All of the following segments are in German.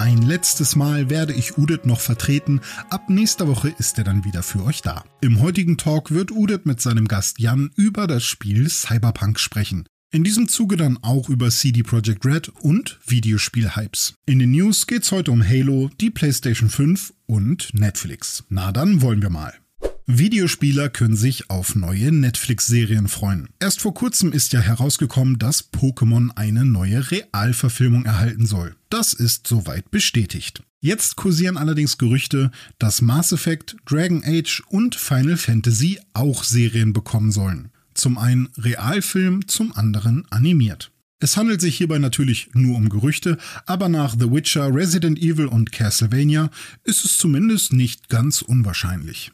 Ein letztes Mal werde ich Udit noch vertreten, ab nächster Woche ist er dann wieder für euch da. Im heutigen Talk wird Udit mit seinem Gast Jan über das Spiel Cyberpunk sprechen. In diesem Zuge dann auch über CD Projekt Red und Videospiel-Hypes. In den News geht's heute um Halo, die PlayStation 5 und Netflix. Na dann wollen wir mal. Videospieler können sich auf neue Netflix-Serien freuen. Erst vor kurzem ist ja herausgekommen, dass Pokémon eine neue Realverfilmung erhalten soll. Das ist soweit bestätigt. Jetzt kursieren allerdings Gerüchte, dass Mass Effect, Dragon Age und Final Fantasy auch Serien bekommen sollen. Zum einen Realfilm, zum anderen animiert. Es handelt sich hierbei natürlich nur um Gerüchte, aber nach The Witcher, Resident Evil und Castlevania ist es zumindest nicht ganz unwahrscheinlich.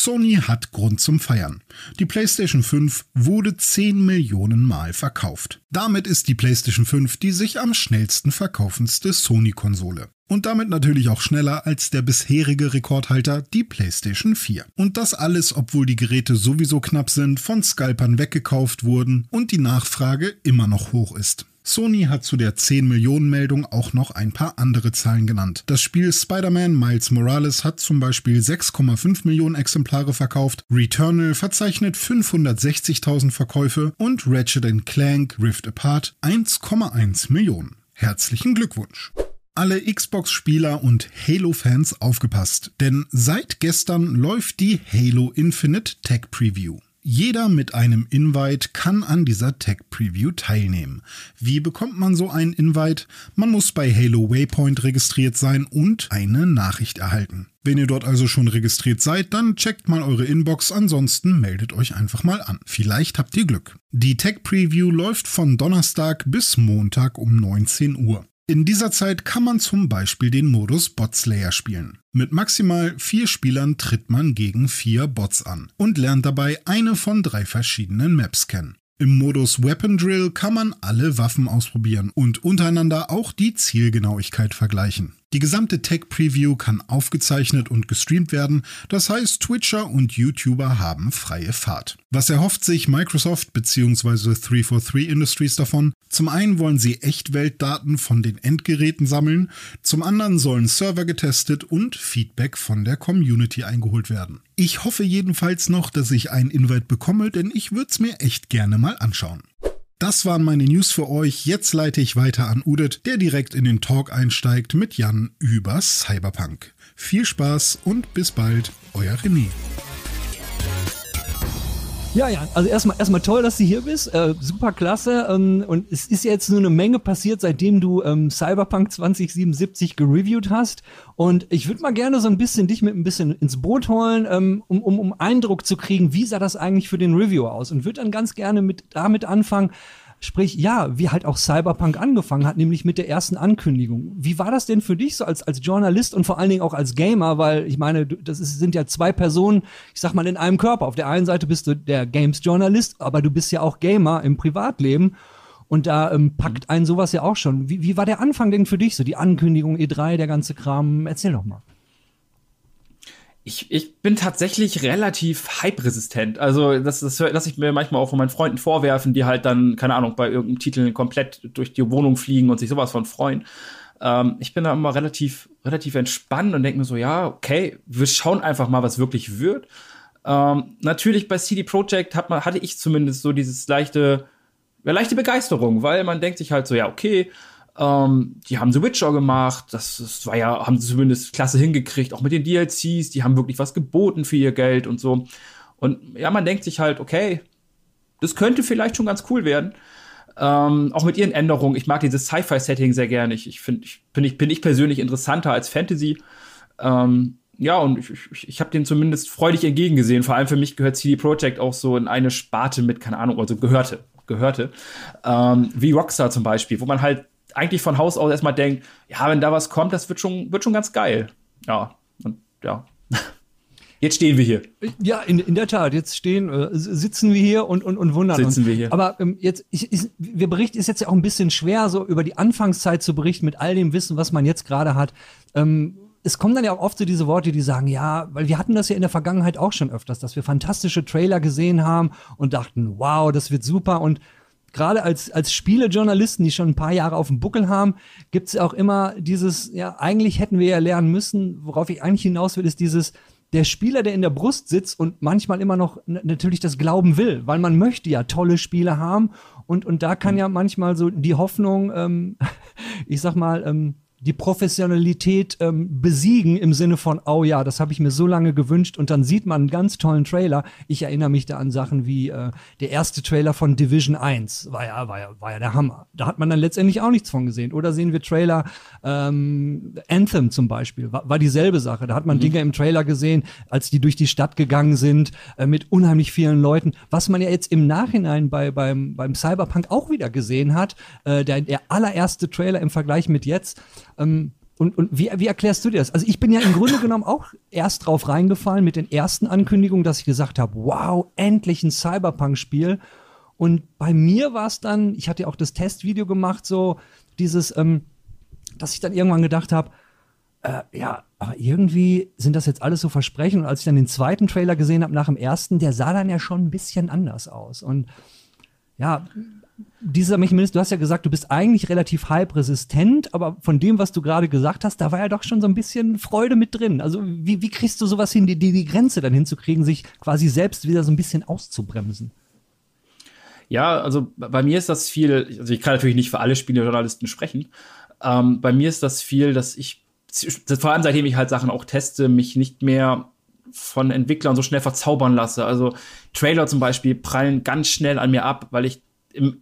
Sony hat Grund zum Feiern. Die PlayStation 5 wurde 10 Millionen Mal verkauft. Damit ist die PlayStation 5 die sich am schnellsten verkaufendste Sony-Konsole. Und damit natürlich auch schneller als der bisherige Rekordhalter, die PlayStation 4. Und das alles, obwohl die Geräte sowieso knapp sind, von Scalpern weggekauft wurden und die Nachfrage immer noch hoch ist. Sony hat zu der 10 Millionen Meldung auch noch ein paar andere Zahlen genannt. Das Spiel Spider-Man Miles Morales hat zum Beispiel 6,5 Millionen Exemplare verkauft, Returnal verzeichnet 560.000 Verkäufe und Ratchet Clank Rift Apart 1,1 Millionen. Herzlichen Glückwunsch! Alle Xbox-Spieler und Halo-Fans aufgepasst, denn seit gestern läuft die Halo Infinite Tech Preview. Jeder mit einem Invite kann an dieser Tech Preview teilnehmen. Wie bekommt man so einen Invite? Man muss bei Halo Waypoint registriert sein und eine Nachricht erhalten. Wenn ihr dort also schon registriert seid, dann checkt mal eure Inbox, ansonsten meldet euch einfach mal an. Vielleicht habt ihr Glück. Die Tech Preview läuft von Donnerstag bis Montag um 19 Uhr. In dieser Zeit kann man zum Beispiel den Modus Botslayer spielen. Mit maximal vier Spielern tritt man gegen vier Bots an und lernt dabei eine von drei verschiedenen Maps kennen. Im Modus Weapon Drill kann man alle Waffen ausprobieren und untereinander auch die Zielgenauigkeit vergleichen. Die gesamte Tech Preview kann aufgezeichnet und gestreamt werden, das heißt Twitcher und YouTuber haben freie Fahrt. Was erhofft sich Microsoft bzw. 343 Industries davon? Zum einen wollen sie Echtweltdaten von den Endgeräten sammeln, zum anderen sollen Server getestet und Feedback von der Community eingeholt werden. Ich hoffe jedenfalls noch, dass ich einen Invite bekomme, denn ich würde es mir echt gerne mal anschauen. Das waren meine News für euch. Jetzt leite ich weiter an Udit, der direkt in den Talk einsteigt mit Jan über Cyberpunk. Viel Spaß und bis bald, euer René. Ja, ja, also erstmal erstmal toll, dass du hier bist. Äh, super klasse. Ähm, und es ist jetzt nur eine Menge passiert, seitdem du ähm, Cyberpunk 2077 gereviewt hast. Und ich würde mal gerne so ein bisschen dich mit ein bisschen ins Boot holen, ähm, um, um, um Eindruck zu kriegen, wie sah das eigentlich für den Reviewer aus? Und würde dann ganz gerne mit damit anfangen, Sprich, ja, wie halt auch Cyberpunk angefangen hat, nämlich mit der ersten Ankündigung. Wie war das denn für dich so als, als Journalist und vor allen Dingen auch als Gamer? Weil ich meine, das ist, sind ja zwei Personen, ich sag mal, in einem Körper. Auf der einen Seite bist du der Games-Journalist, aber du bist ja auch Gamer im Privatleben. Und da ähm, packt einen sowas ja auch schon. Wie, wie war der Anfang denn für dich? So die Ankündigung, E3, der ganze Kram. Erzähl doch mal. Ich, ich bin tatsächlich relativ hype-resistent. Also, das, das lasse ich mir manchmal auch von meinen Freunden vorwerfen, die halt dann, keine Ahnung, bei irgendeinem Titel komplett durch die Wohnung fliegen und sich sowas von freuen. Ähm, ich bin da immer relativ, relativ entspannt und denke mir so, ja, okay, wir schauen einfach mal, was wirklich wird. Ähm, natürlich bei CD Projekt hat man, hatte ich zumindest so dieses leichte, ja, leichte Begeisterung, weil man denkt sich halt so, ja, okay, ähm, die haben The Witcher gemacht, das, das war ja, haben sie zumindest klasse hingekriegt, auch mit den DLCs, die haben wirklich was geboten für ihr Geld und so. Und ja, man denkt sich halt, okay, das könnte vielleicht schon ganz cool werden. Ähm, auch mit ihren Änderungen. Ich mag dieses Sci-Fi-Setting sehr gerne. Ich, ich finde, ich, bin, ich, bin ich persönlich interessanter als Fantasy. Ähm, ja, und ich, ich, ich habe den zumindest freudig entgegengesehen. Vor allem für mich gehört CD Projekt auch so in eine Sparte mit, keine Ahnung, also gehörte, gehörte, ähm, wie Rockstar zum Beispiel, wo man halt eigentlich von Haus aus erstmal denkt, ja, wenn da was kommt, das wird schon, wird schon ganz geil. Ja, und ja. Jetzt stehen wir hier. Ja, in, in der Tat. Jetzt stehen, äh, sitzen wir hier und, und, und wundern sitzen uns. Sitzen wir hier. Aber ähm, jetzt, ich, ich, wir berichten, ist jetzt ja auch ein bisschen schwer, so über die Anfangszeit zu berichten mit all dem Wissen, was man jetzt gerade hat. Ähm, es kommen dann ja auch oft so diese Worte, die sagen, ja, weil wir hatten das ja in der Vergangenheit auch schon öfters, dass wir fantastische Trailer gesehen haben und dachten, wow, das wird super und gerade als, als Spielejournalisten, die schon ein paar Jahre auf dem Buckel haben, gibt es auch immer dieses, ja, eigentlich hätten wir ja lernen müssen, worauf ich eigentlich hinaus will, ist dieses, der Spieler, der in der Brust sitzt und manchmal immer noch natürlich das Glauben will, weil man möchte ja tolle Spiele haben. Und, und da kann ja manchmal so die Hoffnung, ähm, ich sag mal, ähm, die Professionalität ähm, besiegen im Sinne von, oh ja, das habe ich mir so lange gewünscht und dann sieht man einen ganz tollen Trailer. Ich erinnere mich da an Sachen wie äh, der erste Trailer von Division 1, war ja, war, ja, war ja der Hammer. Da hat man dann letztendlich auch nichts von gesehen. Oder sehen wir Trailer, ähm, Anthem zum Beispiel, war, war dieselbe Sache. Da hat man mhm. Dinge im Trailer gesehen, als die durch die Stadt gegangen sind, äh, mit unheimlich vielen Leuten. Was man ja jetzt im Nachhinein bei, beim, beim Cyberpunk auch wieder gesehen hat, äh, der, der allererste Trailer im Vergleich mit jetzt, ähm, und, und wie, wie erklärst du dir das? Also ich bin ja im Grunde genommen auch erst drauf reingefallen mit den ersten Ankündigungen, dass ich gesagt habe, wow, endlich ein Cyberpunk-Spiel. Und bei mir war es dann, ich hatte ja auch das Testvideo gemacht, so dieses, ähm, dass ich dann irgendwann gedacht habe, äh, ja, aber irgendwie sind das jetzt alles so Versprechen. Und als ich dann den zweiten Trailer gesehen habe nach dem ersten, der sah dann ja schon ein bisschen anders aus. Und ja, dieser Mechanismus, du hast ja gesagt, du bist eigentlich relativ hype-resistent, aber von dem, was du gerade gesagt hast, da war ja doch schon so ein bisschen Freude mit drin. Also wie, wie kriegst du sowas hin, die, die Grenze dann hinzukriegen, sich quasi selbst wieder so ein bisschen auszubremsen? Ja, also bei mir ist das viel, also ich kann natürlich nicht für alle Spielejournalisten sprechen. Ähm, bei mir ist das viel, dass ich, vor allem seitdem ich halt Sachen auch teste, mich nicht mehr von Entwicklern so schnell verzaubern lasse. Also Trailer zum Beispiel prallen ganz schnell an mir ab, weil ich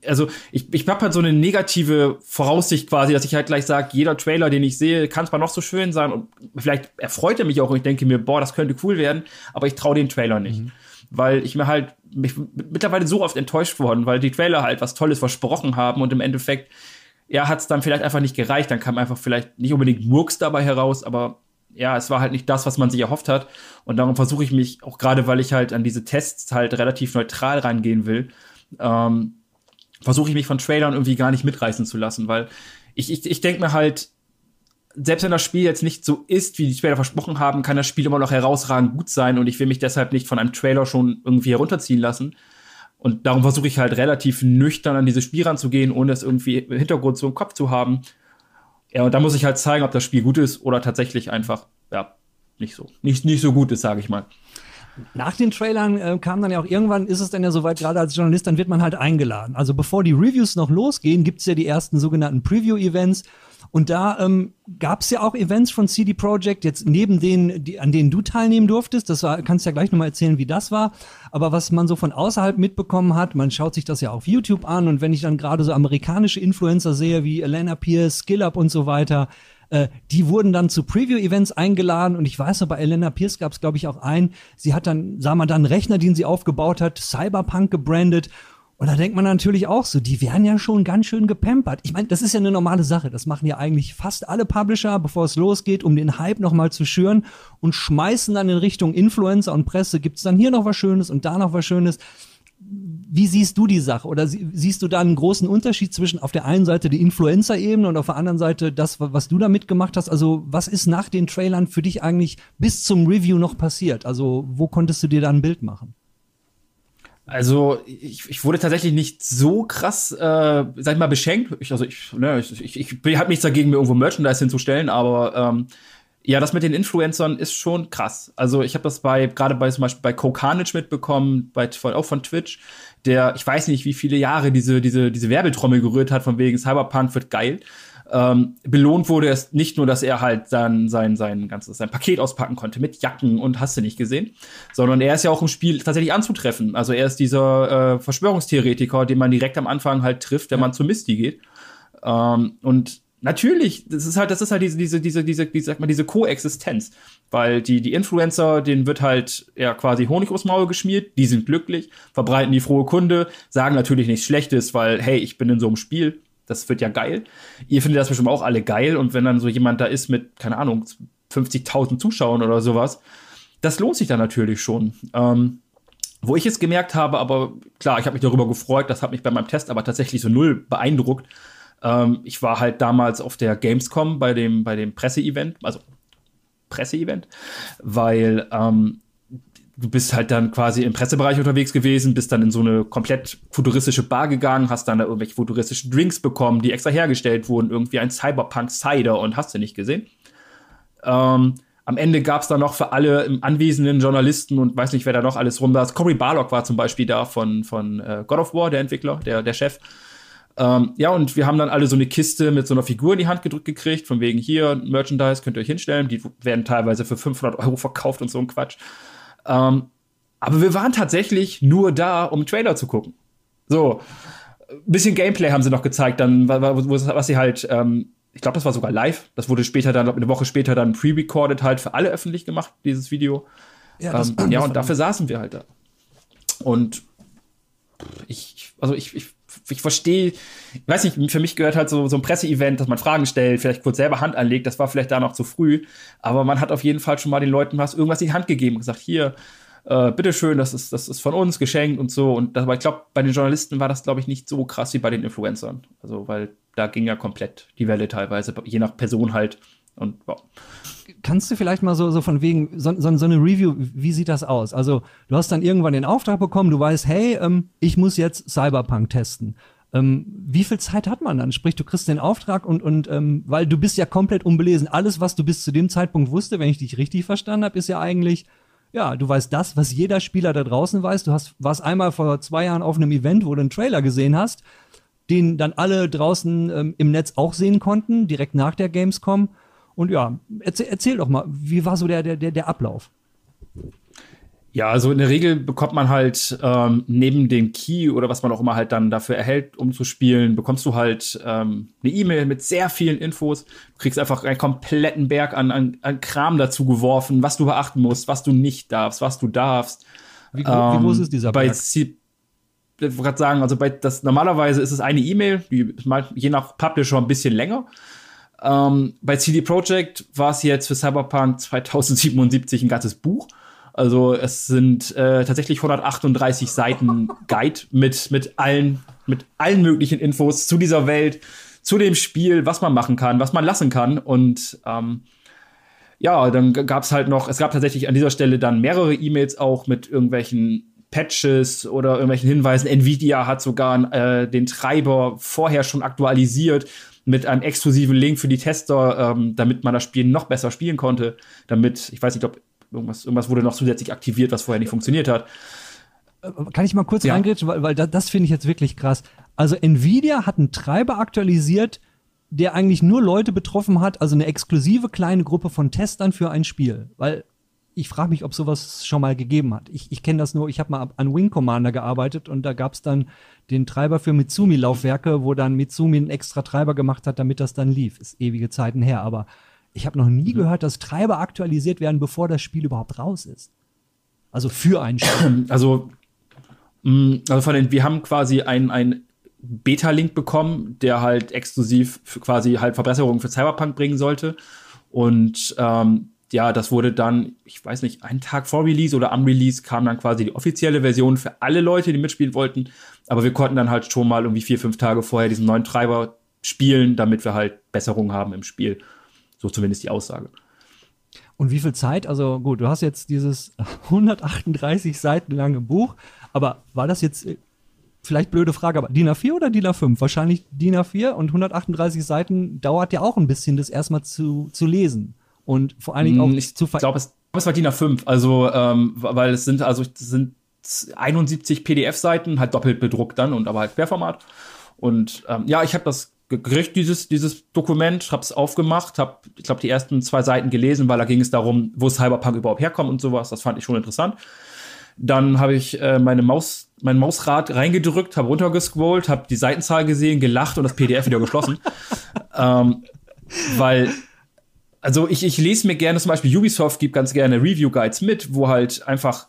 also ich, ich habe halt so eine negative Voraussicht quasi, dass ich halt gleich sage, jeder Trailer, den ich sehe, kann zwar noch so schön sein und vielleicht erfreut er mich auch und ich denke mir, boah, das könnte cool werden, aber ich traue den Trailer nicht. Mhm. Weil ich mir halt mich mittlerweile so oft enttäuscht worden, weil die Trailer halt was Tolles versprochen haben und im Endeffekt, ja, hat es dann vielleicht einfach nicht gereicht. Dann kam einfach vielleicht nicht unbedingt Murks dabei heraus, aber ja, es war halt nicht das, was man sich erhofft hat. Und darum versuche ich mich, auch gerade weil ich halt an diese Tests halt relativ neutral rangehen will, ähm, versuche ich mich von Trailern irgendwie gar nicht mitreißen zu lassen, weil ich, ich, ich denke mir halt, selbst wenn das Spiel jetzt nicht so ist, wie die Trailer versprochen haben, kann das Spiel immer noch herausragend gut sein und ich will mich deshalb nicht von einem Trailer schon irgendwie herunterziehen lassen. Und darum versuche ich halt relativ nüchtern an dieses Spiel ranzugehen, ohne es irgendwie im Hintergrund so im Kopf zu haben. Ja, und da muss ich halt zeigen, ob das Spiel gut ist oder tatsächlich einfach, ja, nicht so, nicht, nicht so gut ist, sage ich mal. Nach den Trailern äh, kam dann ja auch irgendwann, ist es dann ja soweit, gerade als Journalist, dann wird man halt eingeladen. Also bevor die Reviews noch losgehen, gibt es ja die ersten sogenannten Preview-Events. Und da ähm, gab es ja auch Events von CD Projekt, jetzt neben denen, die, an denen du teilnehmen durftest. Das war, kannst ja gleich nochmal erzählen, wie das war. Aber was man so von außerhalb mitbekommen hat, man schaut sich das ja auf YouTube an und wenn ich dann gerade so amerikanische Influencer sehe, wie Elena Pierce, SkillUp und so weiter, äh, die wurden dann zu Preview-Events eingeladen und ich weiß noch, bei Elena Pierce gab es, glaube ich, auch einen. Sie hat dann, sah man dann einen Rechner, den sie aufgebaut hat, Cyberpunk gebrandet. Und da denkt man natürlich auch so, die werden ja schon ganz schön gepampert. Ich meine, das ist ja eine normale Sache. Das machen ja eigentlich fast alle Publisher, bevor es losgeht, um den Hype nochmal zu schüren und schmeißen dann in Richtung Influencer und Presse. Gibt's dann hier noch was Schönes und da noch was Schönes wie siehst du die Sache? Oder siehst du da einen großen Unterschied zwischen auf der einen Seite die Influencer-Ebene und auf der anderen Seite das, was du da mitgemacht hast? Also, was ist nach den Trailern für dich eigentlich bis zum Review noch passiert? Also, wo konntest du dir da ein Bild machen? Also ich, ich wurde tatsächlich nicht so krass, äh, sag ich mal, beschenkt. Ich, also ich, ne, ich, ich, ich habe nichts dagegen, mir irgendwo Merchandise hinzustellen, aber ähm, ja, das mit den Influencern ist schon krass. Also ich habe das bei gerade bei zum Beispiel bei Kokanich mitbekommen, bei auch von Twitch der, ich weiß nicht, wie viele Jahre diese, diese, diese Werbetrommel gerührt hat, von wegen Cyberpunk wird geil. Ähm, belohnt wurde es nicht nur, dass er halt dann sein, sein ganzes sein Paket auspacken konnte mit Jacken und hast du nicht gesehen, sondern er ist ja auch im Spiel tatsächlich anzutreffen. Also er ist dieser äh, Verschwörungstheoretiker, den man direkt am Anfang halt trifft, wenn ja. man zu Misty geht. Ähm, und Natürlich, das ist halt, das ist halt diese, diese, diese, diese, wie sagt man, diese Koexistenz. Weil die, die Influencer, denen wird halt ja quasi Honig aufs Maul geschmiert, die sind glücklich, verbreiten die frohe Kunde, sagen natürlich nichts Schlechtes, weil, hey, ich bin in so einem Spiel. das wird ja geil. Ihr findet das bestimmt auch alle geil. Und wenn dann so jemand da ist mit, keine Ahnung, 50.000 Zuschauern oder sowas, das lohnt sich dann natürlich schon. Ähm, wo ich es gemerkt habe, aber klar, ich habe mich darüber gefreut, das hat mich bei meinem Test aber tatsächlich so null beeindruckt. Ähm, ich war halt damals auf der Gamescom bei dem, bei dem Presseevent, also Presseevent, weil ähm, du bist halt dann quasi im Pressebereich unterwegs gewesen, bist dann in so eine komplett futuristische Bar gegangen, hast dann da irgendwelche futuristischen Drinks bekommen, die extra hergestellt wurden, irgendwie ein Cyberpunk-Cider und hast du nicht gesehen. Ähm, am Ende gab es dann noch für alle anwesenden Journalisten und weiß nicht, wer da noch alles rum war. Cory Barlock war zum Beispiel da von, von äh, God of War, der Entwickler, der, der Chef. Ähm, ja, und wir haben dann alle so eine Kiste mit so einer Figur in die Hand gedrückt gekriegt, von wegen hier, Merchandise könnt ihr euch hinstellen. Die werden teilweise für 500 Euro verkauft und so ein Quatsch. Ähm, aber wir waren tatsächlich nur da, um Trailer zu gucken. So, ein bisschen Gameplay haben sie noch gezeigt, dann, was sie halt ähm, ich glaube, das war sogar live. Das wurde später dann, eine Woche später dann pre-recorded halt für alle öffentlich gemacht, dieses Video. Ja, das, ähm, ja und dafür saßen wir halt da. Und ich, also ich, ich, ich verstehe, ich weiß nicht, für mich gehört halt so, so ein Presseevent, dass man Fragen stellt, vielleicht kurz selber Hand anlegt, das war vielleicht da noch zu früh, aber man hat auf jeden Fall schon mal den Leuten was irgendwas in die Hand gegeben und gesagt, hier, äh, bitteschön, das ist, das ist von uns geschenkt und so. Und das, aber ich glaube, bei den Journalisten war das, glaube ich, nicht so krass wie bei den Influencern. Also, weil da ging ja komplett die Welle teilweise, je nach Person halt. Und wow. Kannst du vielleicht mal so, so von wegen, so, so, so, eine Review, wie sieht das aus? Also, du hast dann irgendwann den Auftrag bekommen, du weißt, hey, ähm, ich muss jetzt Cyberpunk testen. Ähm, wie viel Zeit hat man dann? Sprich, du kriegst den Auftrag und, und ähm, weil du bist ja komplett unbelesen. Alles, was du bis zu dem Zeitpunkt wusste, wenn ich dich richtig verstanden habe, ist ja eigentlich, ja, du weißt das, was jeder Spieler da draußen weiß. Du hast, warst einmal vor zwei Jahren auf einem Event, wo du einen Trailer gesehen hast, den dann alle draußen ähm, im Netz auch sehen konnten, direkt nach der Gamescom. Und ja, erzähl, erzähl doch mal, wie war so der, der, der Ablauf? Ja, also in der Regel bekommt man halt ähm, neben dem Key oder was man auch immer halt dann dafür erhält, um zu spielen, bekommst du halt ähm, eine E-Mail mit sehr vielen Infos. Du kriegst einfach einen kompletten Berg an, an, an Kram dazu geworfen, was du beachten musst, was du nicht darfst, was du darfst. Wie, ähm, wie groß ist dieser Berg? Bei C ich wollte gerade sagen, also bei das normalerweise ist es eine E-Mail, die je nach Publisher ein bisschen länger. Ähm, bei CD Projekt war es jetzt für Cyberpunk 2077 ein ganzes Buch. Also es sind äh, tatsächlich 138 Seiten Guide mit, mit, allen, mit allen möglichen Infos zu dieser Welt, zu dem Spiel, was man machen kann, was man lassen kann. Und ähm, ja, dann gab es halt noch, es gab tatsächlich an dieser Stelle dann mehrere E-Mails auch mit irgendwelchen Patches oder irgendwelchen Hinweisen. Nvidia hat sogar äh, den Treiber vorher schon aktualisiert mit einem exklusiven Link für die Tester, ähm, damit man das Spiel noch besser spielen konnte. Damit, ich weiß nicht, ob Irgendwas, irgendwas wurde noch zusätzlich aktiviert, was vorher nicht funktioniert hat. Äh, kann ich mal kurz ja. reingrätschen, weil, weil das, das finde ich jetzt wirklich krass. Also Nvidia hat einen Treiber aktualisiert, der eigentlich nur Leute betroffen hat, also eine exklusive kleine Gruppe von Testern für ein Spiel. Weil ich frage mich, ob sowas schon mal gegeben hat. Ich, ich kenne das nur, ich habe mal an Wing Commander gearbeitet und da gab es dann den Treiber für Mitsumi-Laufwerke, wo dann Mitsumi einen extra Treiber gemacht hat, damit das dann lief. Ist ewige Zeiten her, aber ich habe noch nie mhm. gehört, dass Treiber aktualisiert werden, bevor das Spiel überhaupt raus ist. Also für ein Spiel. Also, mm, also von den, wir haben quasi ein, ein Beta-Link bekommen, der halt exklusiv für quasi halt Verbesserungen für Cyberpunk bringen sollte. Und ähm, ja, das wurde dann, ich weiß nicht, einen Tag vor Release oder am Release kam dann quasi die offizielle Version für alle Leute, die mitspielen wollten. Aber wir konnten dann halt schon mal irgendwie vier, fünf Tage vorher diesen neuen Treiber spielen, damit wir halt Besserungen haben im Spiel. So zumindest die Aussage. Und wie viel Zeit? Also gut, du hast jetzt dieses 138 Seiten lange Buch, aber war das jetzt äh, vielleicht blöde Frage, aber DIN A4 oder DIN A5? Wahrscheinlich DIN A4 und 138 Seiten dauert ja auch ein bisschen, das erstmal zu, zu lesen und vor allen Dingen auch ich zu Ich glaube, es, es, war DIN A5, also ähm, weil es sind also es sind 71 PDF-Seiten, halt doppelt bedruckt dann und aber halt Querformat. Und ähm, ja, ich habe das gekriegt, dieses, dieses Dokument, hab's aufgemacht, hab, ich glaube, die ersten zwei Seiten gelesen, weil da ging es darum, wo Cyberpunk überhaupt herkommt und sowas. Das fand ich schon interessant. Dann habe ich äh, meine Maus, mein Mausrad reingedrückt, habe runtergescrollt, habe die Seitenzahl gesehen, gelacht und das PDF wieder geschlossen. ähm, weil, also ich, ich lese mir gerne, zum Beispiel Ubisoft gibt ganz gerne Review-Guides mit, wo halt einfach,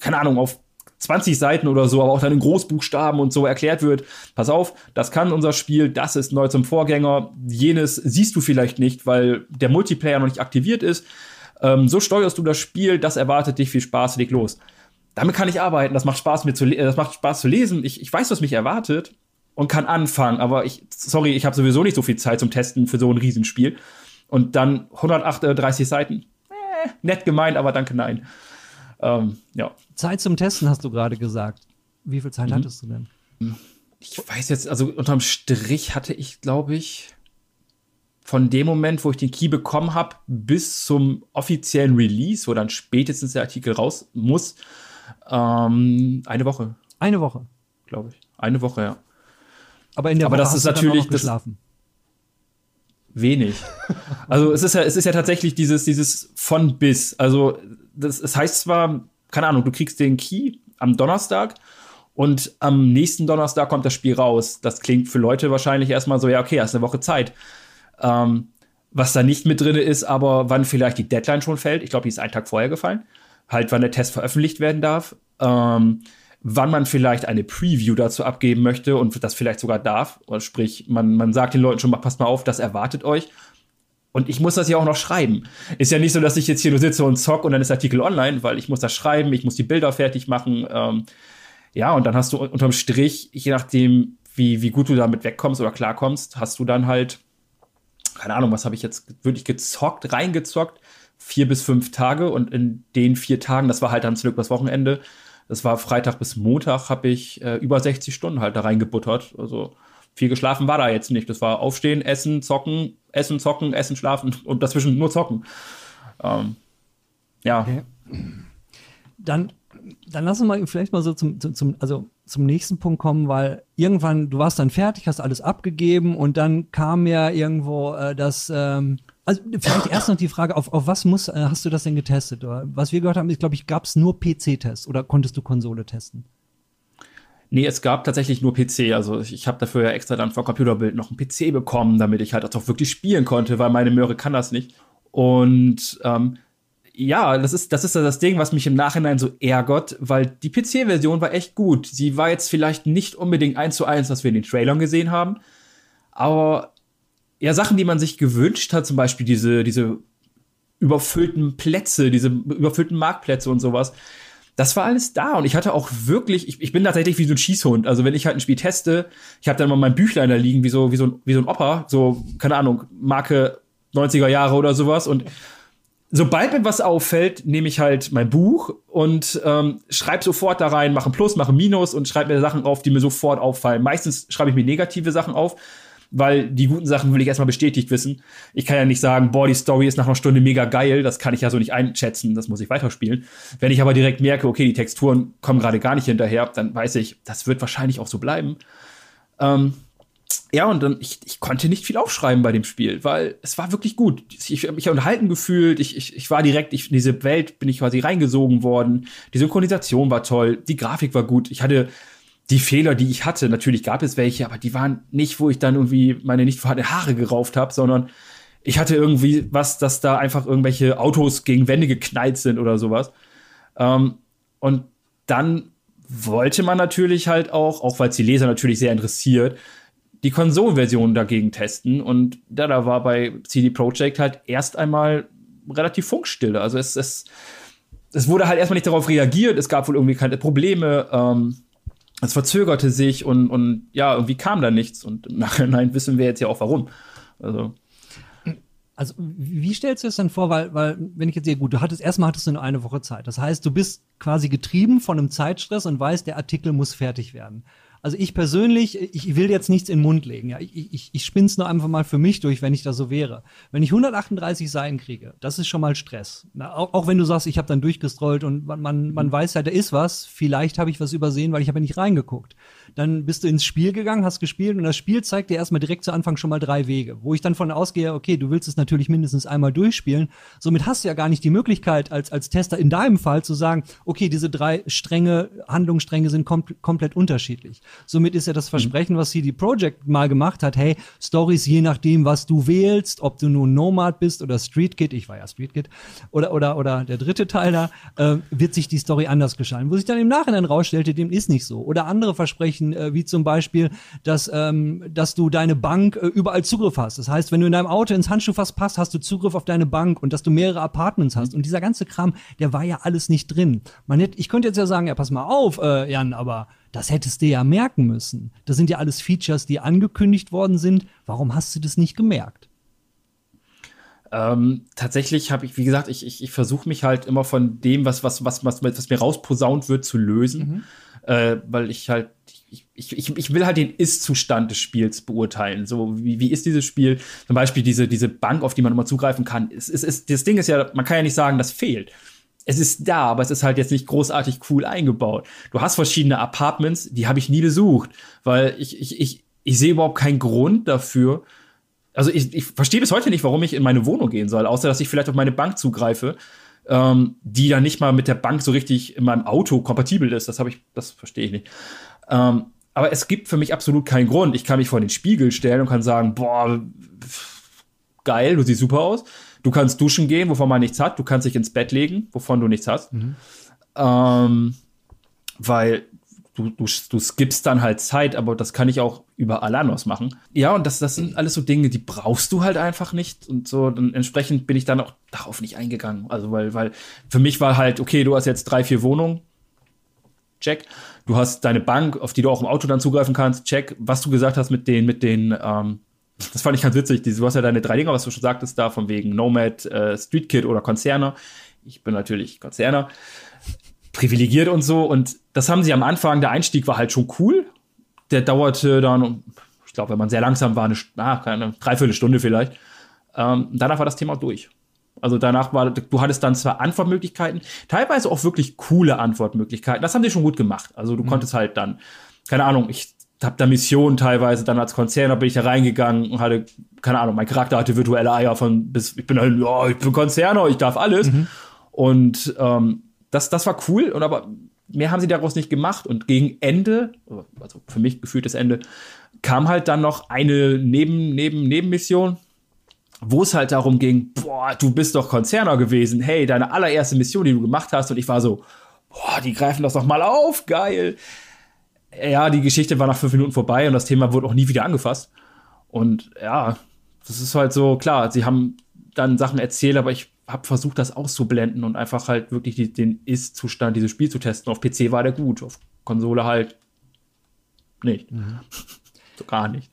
keine Ahnung, auf 20 Seiten oder so, aber auch dann in Großbuchstaben und so erklärt wird, pass auf, das kann unser Spiel, das ist neu zum Vorgänger, jenes siehst du vielleicht nicht, weil der Multiplayer noch nicht aktiviert ist. Ähm, so steuerst du das Spiel, das erwartet dich, viel Spaß, leg los. Damit kann ich arbeiten, das macht Spaß, mir zu, das macht Spaß zu lesen. Ich, ich weiß, was mich erwartet und kann anfangen, aber ich, sorry, ich habe sowieso nicht so viel Zeit zum Testen für so ein Riesenspiel. Und dann 138 Seiten. Äh, nett gemeint, aber danke, nein. Ähm, ja. Zeit zum Testen hast du gerade gesagt. Wie viel Zeit mhm. hattest du denn? Ich weiß jetzt, also unterm Strich hatte ich, glaube ich, von dem Moment, wo ich den Key bekommen habe, bis zum offiziellen Release, wo dann spätestens der Artikel raus muss, ähm, eine Woche. Eine Woche. Glaube ich. Eine Woche, ja. Aber in der Aber Woche das ist natürlich geschlafen. Wenig. Also es ist ja, es ist ja tatsächlich dieses, dieses von bis. Also das, es heißt zwar, keine Ahnung, du kriegst den Key am Donnerstag und am nächsten Donnerstag kommt das Spiel raus. Das klingt für Leute wahrscheinlich erstmal so, ja, okay, hast eine Woche Zeit. Ähm, was da nicht mit drin ist, aber wann vielleicht die Deadline schon fällt. Ich glaube, die ist einen Tag vorher gefallen. Halt, wann der Test veröffentlicht werden darf. Ähm, wann man vielleicht eine Preview dazu abgeben möchte und das vielleicht sogar darf. Sprich, man, man sagt den Leuten schon mal, passt mal auf, das erwartet euch. Und ich muss das ja auch noch schreiben. Ist ja nicht so, dass ich jetzt hier nur sitze und zock und dann ist der Artikel online, weil ich muss das schreiben, ich muss die Bilder fertig machen. Ähm, ja, und dann hast du unterm Strich, je nachdem, wie, wie gut du damit wegkommst oder klarkommst, hast du dann halt, keine Ahnung, was habe ich jetzt wirklich gezockt, reingezockt, vier bis fünf Tage und in den vier Tagen, das war halt dann zurück das Wochenende, das war Freitag bis Montag, habe ich äh, über 60 Stunden halt da reingebuttert. Also viel geschlafen war da jetzt nicht. Das war aufstehen, essen, zocken, essen, zocken, essen, schlafen und dazwischen nur zocken. Ähm, ja. Okay. Dann, dann lass uns mal vielleicht mal so zum, zum, also zum nächsten Punkt kommen, weil irgendwann, du warst dann fertig, hast alles abgegeben und dann kam ja irgendwo äh, das ähm, also vielleicht erst noch die Frage, auf, auf was muss, äh, hast du das denn getestet? Oder? Was wir gehört haben, ist, glaube ich, gab es nur PC-Tests oder konntest du Konsole testen? Nee, es gab tatsächlich nur PC. Also ich, ich habe dafür ja extra dann vor Computerbild noch einen PC bekommen, damit ich halt auch wirklich spielen konnte, weil meine Möhre kann das nicht. Und ähm, ja, das ist, das ist das Ding, was mich im Nachhinein so ärgert, weil die PC-Version war echt gut. Sie war jetzt vielleicht nicht unbedingt eins zu eins, was wir in den Trailern gesehen haben, aber ja, Sachen, die man sich gewünscht hat, zum Beispiel diese, diese überfüllten Plätze, diese überfüllten Marktplätze und sowas. Das war alles da und ich hatte auch wirklich, ich, ich bin tatsächlich wie so ein Schießhund. Also wenn ich halt ein Spiel teste, ich habe dann mal mein Büchlein da liegen, wie so, wie so, ein, wie so ein Opa, so, keine Ahnung, Marke 90er Jahre oder sowas. Und sobald mir was auffällt, nehme ich halt mein Buch und ähm, schreibe sofort da rein, mache ein Plus, mache ein Minus und schreibe mir Sachen auf, die mir sofort auffallen. Meistens schreibe ich mir negative Sachen auf, weil die guten Sachen will ich erstmal bestätigt wissen. Ich kann ja nicht sagen, boah, die Story ist nach einer Stunde mega geil, das kann ich ja so nicht einschätzen, das muss ich weiterspielen. Wenn ich aber direkt merke, okay, die Texturen kommen gerade gar nicht hinterher, dann weiß ich, das wird wahrscheinlich auch so bleiben. Ähm, ja, und dann, ich, ich konnte nicht viel aufschreiben bei dem Spiel, weil es war wirklich gut. Ich habe mich unterhalten gefühlt, ich, ich, ich war direkt, ich, in diese Welt bin ich quasi reingesogen worden. Die Synchronisation war toll, die Grafik war gut. Ich hatte die Fehler, die ich hatte, natürlich gab es welche, aber die waren nicht, wo ich dann irgendwie meine nicht vorhandenen Haare gerauft habe, sondern ich hatte irgendwie was, dass da einfach irgendwelche Autos gegen Wände geknallt sind oder sowas. Ähm, und dann wollte man natürlich halt auch, auch weil es die Leser natürlich sehr interessiert, die Konsolenversion dagegen testen. Und da, da war bei CD Projekt halt erst einmal relativ Funkstille. Also es, es, es wurde halt erstmal nicht darauf reagiert, es gab wohl irgendwie keine Probleme. Ähm, es verzögerte sich und, und ja, irgendwie kam da nichts. Und im Nachhinein wissen wir jetzt ja auch warum. Also. Also, wie stellst du es dann vor? Weil, weil, wenn ich jetzt sehe, gut, du hattest erstmal hattest du nur eine Woche Zeit. Das heißt, du bist quasi getrieben von einem Zeitstress und weißt, der Artikel muss fertig werden. Also ich persönlich, ich will jetzt nichts in den Mund legen. Ja. Ich, ich, ich spinn's nur einfach mal für mich durch, wenn ich da so wäre. Wenn ich 138 Seiten kriege, das ist schon mal Stress. Na, auch, auch wenn du sagst, ich habe dann durchgestrollt und man, man, man mhm. weiß ja, da ist was. Vielleicht habe ich was übersehen, weil ich habe ja nicht reingeguckt. Dann bist du ins Spiel gegangen, hast gespielt und das Spiel zeigt dir erstmal direkt zu Anfang schon mal drei Wege, wo ich dann von ausgehe, okay, du willst es natürlich mindestens einmal durchspielen. Somit hast du ja gar nicht die Möglichkeit, als, als Tester in deinem Fall zu sagen, okay, diese drei Stränge, Handlungsstränge sind kom komplett unterschiedlich. Somit ist ja das Versprechen, was CD Projekt mal gemacht hat, hey, Stories je nachdem, was du wählst, ob du nun Nomad bist oder Street Kid, ich war ja Street Kid, oder, oder, oder der dritte Teil da, äh, wird sich die Story anders gestalten. Wo sich dann im Nachhinein rausstellte, dem ist nicht so. Oder andere Versprechen, äh, wie zum Beispiel, dass, ähm, dass du deine Bank äh, überall Zugriff hast. Das heißt, wenn du in deinem Auto ins Handschuhfass passt, hast du Zugriff auf deine Bank und dass du mehrere Apartments hast. Und dieser ganze Kram, der war ja alles nicht drin. Man hätte, ich könnte jetzt ja sagen, ja, pass mal auf, äh, Jan, aber das hättest du ja merken müssen. Das sind ja alles Features, die angekündigt worden sind. Warum hast du das nicht gemerkt? Ähm, tatsächlich habe ich, wie gesagt, ich, ich, ich versuche mich halt immer von dem, was, was, was, was, was mir rausposaunt wird, zu lösen. Mhm. Äh, weil ich halt, ich, ich, ich will halt den Ist-Zustand des Spiels beurteilen. So, wie, wie ist dieses Spiel? Zum Beispiel diese, diese Bank, auf die man immer zugreifen kann. Es, es, es, das Ding ist ja, man kann ja nicht sagen, das fehlt es ist da, aber es ist halt jetzt nicht großartig cool eingebaut. Du hast verschiedene Apartments, die habe ich nie besucht, weil ich, ich, ich, ich sehe überhaupt keinen Grund dafür. Also ich, ich verstehe bis heute nicht, warum ich in meine Wohnung gehen soll, außer dass ich vielleicht auf meine Bank zugreife, ähm, die dann nicht mal mit der Bank so richtig in meinem Auto kompatibel ist. Das habe ich, das verstehe ich nicht. Ähm, aber es gibt für mich absolut keinen Grund. Ich kann mich vor den Spiegel stellen und kann sagen, boah, geil, du siehst super aus. Du kannst duschen gehen, wovon man nichts hat. Du kannst dich ins Bett legen, wovon du nichts hast. Mhm. Ähm, weil du, du, du skippst dann halt Zeit, aber das kann ich auch überall anders machen. Ja, und das, das sind alles so Dinge, die brauchst du halt einfach nicht. Und so, dann entsprechend bin ich dann auch darauf nicht eingegangen. Also, weil, weil für mich war halt, okay, du hast jetzt drei, vier Wohnungen. Check. Du hast deine Bank, auf die du auch im Auto dann zugreifen kannst. Check. Was du gesagt hast mit den, mit den, ähm, das fand ich ganz witzig. Du hast ja deine drei Dinger, was du schon sagtest, da von wegen Nomad, äh, Street Kid oder Konzerner. Ich bin natürlich Konzerner. Privilegiert und so. Und das haben sie am Anfang, der Einstieg war halt schon cool. Der dauerte dann, ich glaube, wenn man sehr langsam war, eine, ah, keine Dreiviertelstunde vielleicht. Ähm, danach war das Thema durch. Also danach war, du hattest dann zwar Antwortmöglichkeiten, teilweise auch wirklich coole Antwortmöglichkeiten. Das haben die schon gut gemacht. Also du mhm. konntest halt dann, keine Ahnung, ich hab da Missionen teilweise dann als Konzern, da bin ich da reingegangen und hatte, keine Ahnung, mein Charakter hatte virtuelle Eier von bis, ich bin halt, ja, ich bin Konzerner, ich darf alles. Mhm. Und ähm, das, das war cool, und aber mehr haben sie daraus nicht gemacht. Und gegen Ende, also für mich gefühltes Ende, kam halt dann noch eine Neben, Neben, Nebenmission, wo es halt darum ging, boah, du bist doch Konzerner gewesen, hey, deine allererste Mission, die du gemacht hast, und ich war so, boah, die greifen das doch mal auf, geil ja, die Geschichte war nach fünf Minuten vorbei und das Thema wurde auch nie wieder angefasst. Und ja, das ist halt so, klar, sie haben dann Sachen erzählt, aber ich habe versucht, das auszublenden und einfach halt wirklich die, den Ist-Zustand dieses Spiels zu testen. Auf PC war der gut, auf Konsole halt nicht. Mhm. so gar nicht.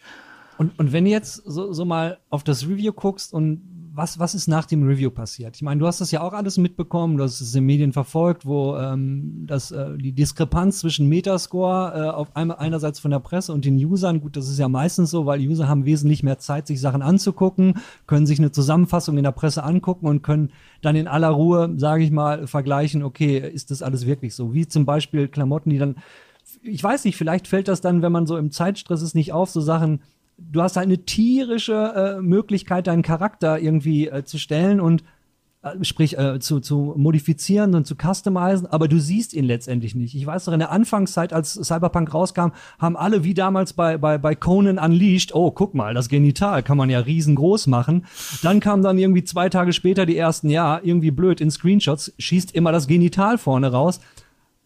Und, und wenn du jetzt so, so mal auf das Review guckst und was, was ist nach dem Review passiert? Ich meine, du hast das ja auch alles mitbekommen, du hast es in Medien verfolgt, wo ähm, das, äh, die Diskrepanz zwischen Metascore äh, auf einmal einerseits von der Presse und den Usern, gut, das ist ja meistens so, weil User haben wesentlich mehr Zeit, sich Sachen anzugucken, können sich eine Zusammenfassung in der Presse angucken und können dann in aller Ruhe, sage ich mal, vergleichen, okay, ist das alles wirklich so? Wie zum Beispiel Klamotten, die dann, ich weiß nicht, vielleicht fällt das dann, wenn man so im Zeitstress ist, nicht auf, so Sachen, du hast halt eine tierische äh, Möglichkeit, deinen Charakter irgendwie äh, zu stellen und äh, sprich äh, zu, zu modifizieren und zu customizen, aber du siehst ihn letztendlich nicht. Ich weiß noch, in der Anfangszeit, als Cyberpunk rauskam, haben alle wie damals bei, bei, bei Conan Unleashed, oh, guck mal, das Genital kann man ja riesengroß machen. Dann kam dann irgendwie zwei Tage später die ersten, ja, irgendwie blöd in Screenshots, schießt immer das Genital vorne raus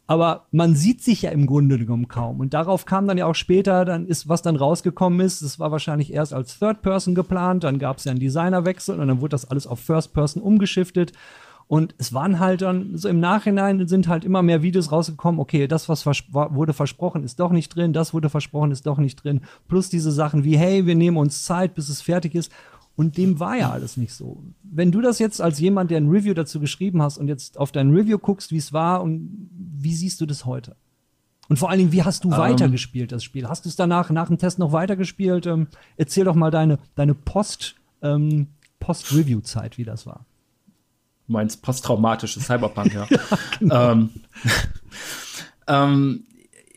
aber man sieht sich ja im Grunde genommen kaum. Und darauf kam dann ja auch später, dann ist, was dann rausgekommen ist, das war wahrscheinlich erst als Third Person geplant, dann gab es ja einen Designerwechsel und dann wurde das alles auf First Person umgeschiftet. Und es waren halt dann, so im Nachhinein sind halt immer mehr Videos rausgekommen, okay, das, was vers wurde versprochen, ist doch nicht drin, das wurde versprochen, ist doch nicht drin. Plus diese Sachen wie, hey, wir nehmen uns Zeit, bis es fertig ist. Und dem war ja alles nicht so. Wenn du das jetzt als jemand, der ein Review dazu geschrieben hast und jetzt auf dein Review guckst, wie es war und wie siehst du das heute? Und vor allen Dingen, wie hast du ähm. weitergespielt, das Spiel? Hast du es danach, nach dem Test noch weitergespielt? Ähm, erzähl doch mal deine, deine Post, ähm, Post-Review-Zeit, wie das war. Du meinst posttraumatisches Cyberpunk, ja. ja genau. ähm, ähm,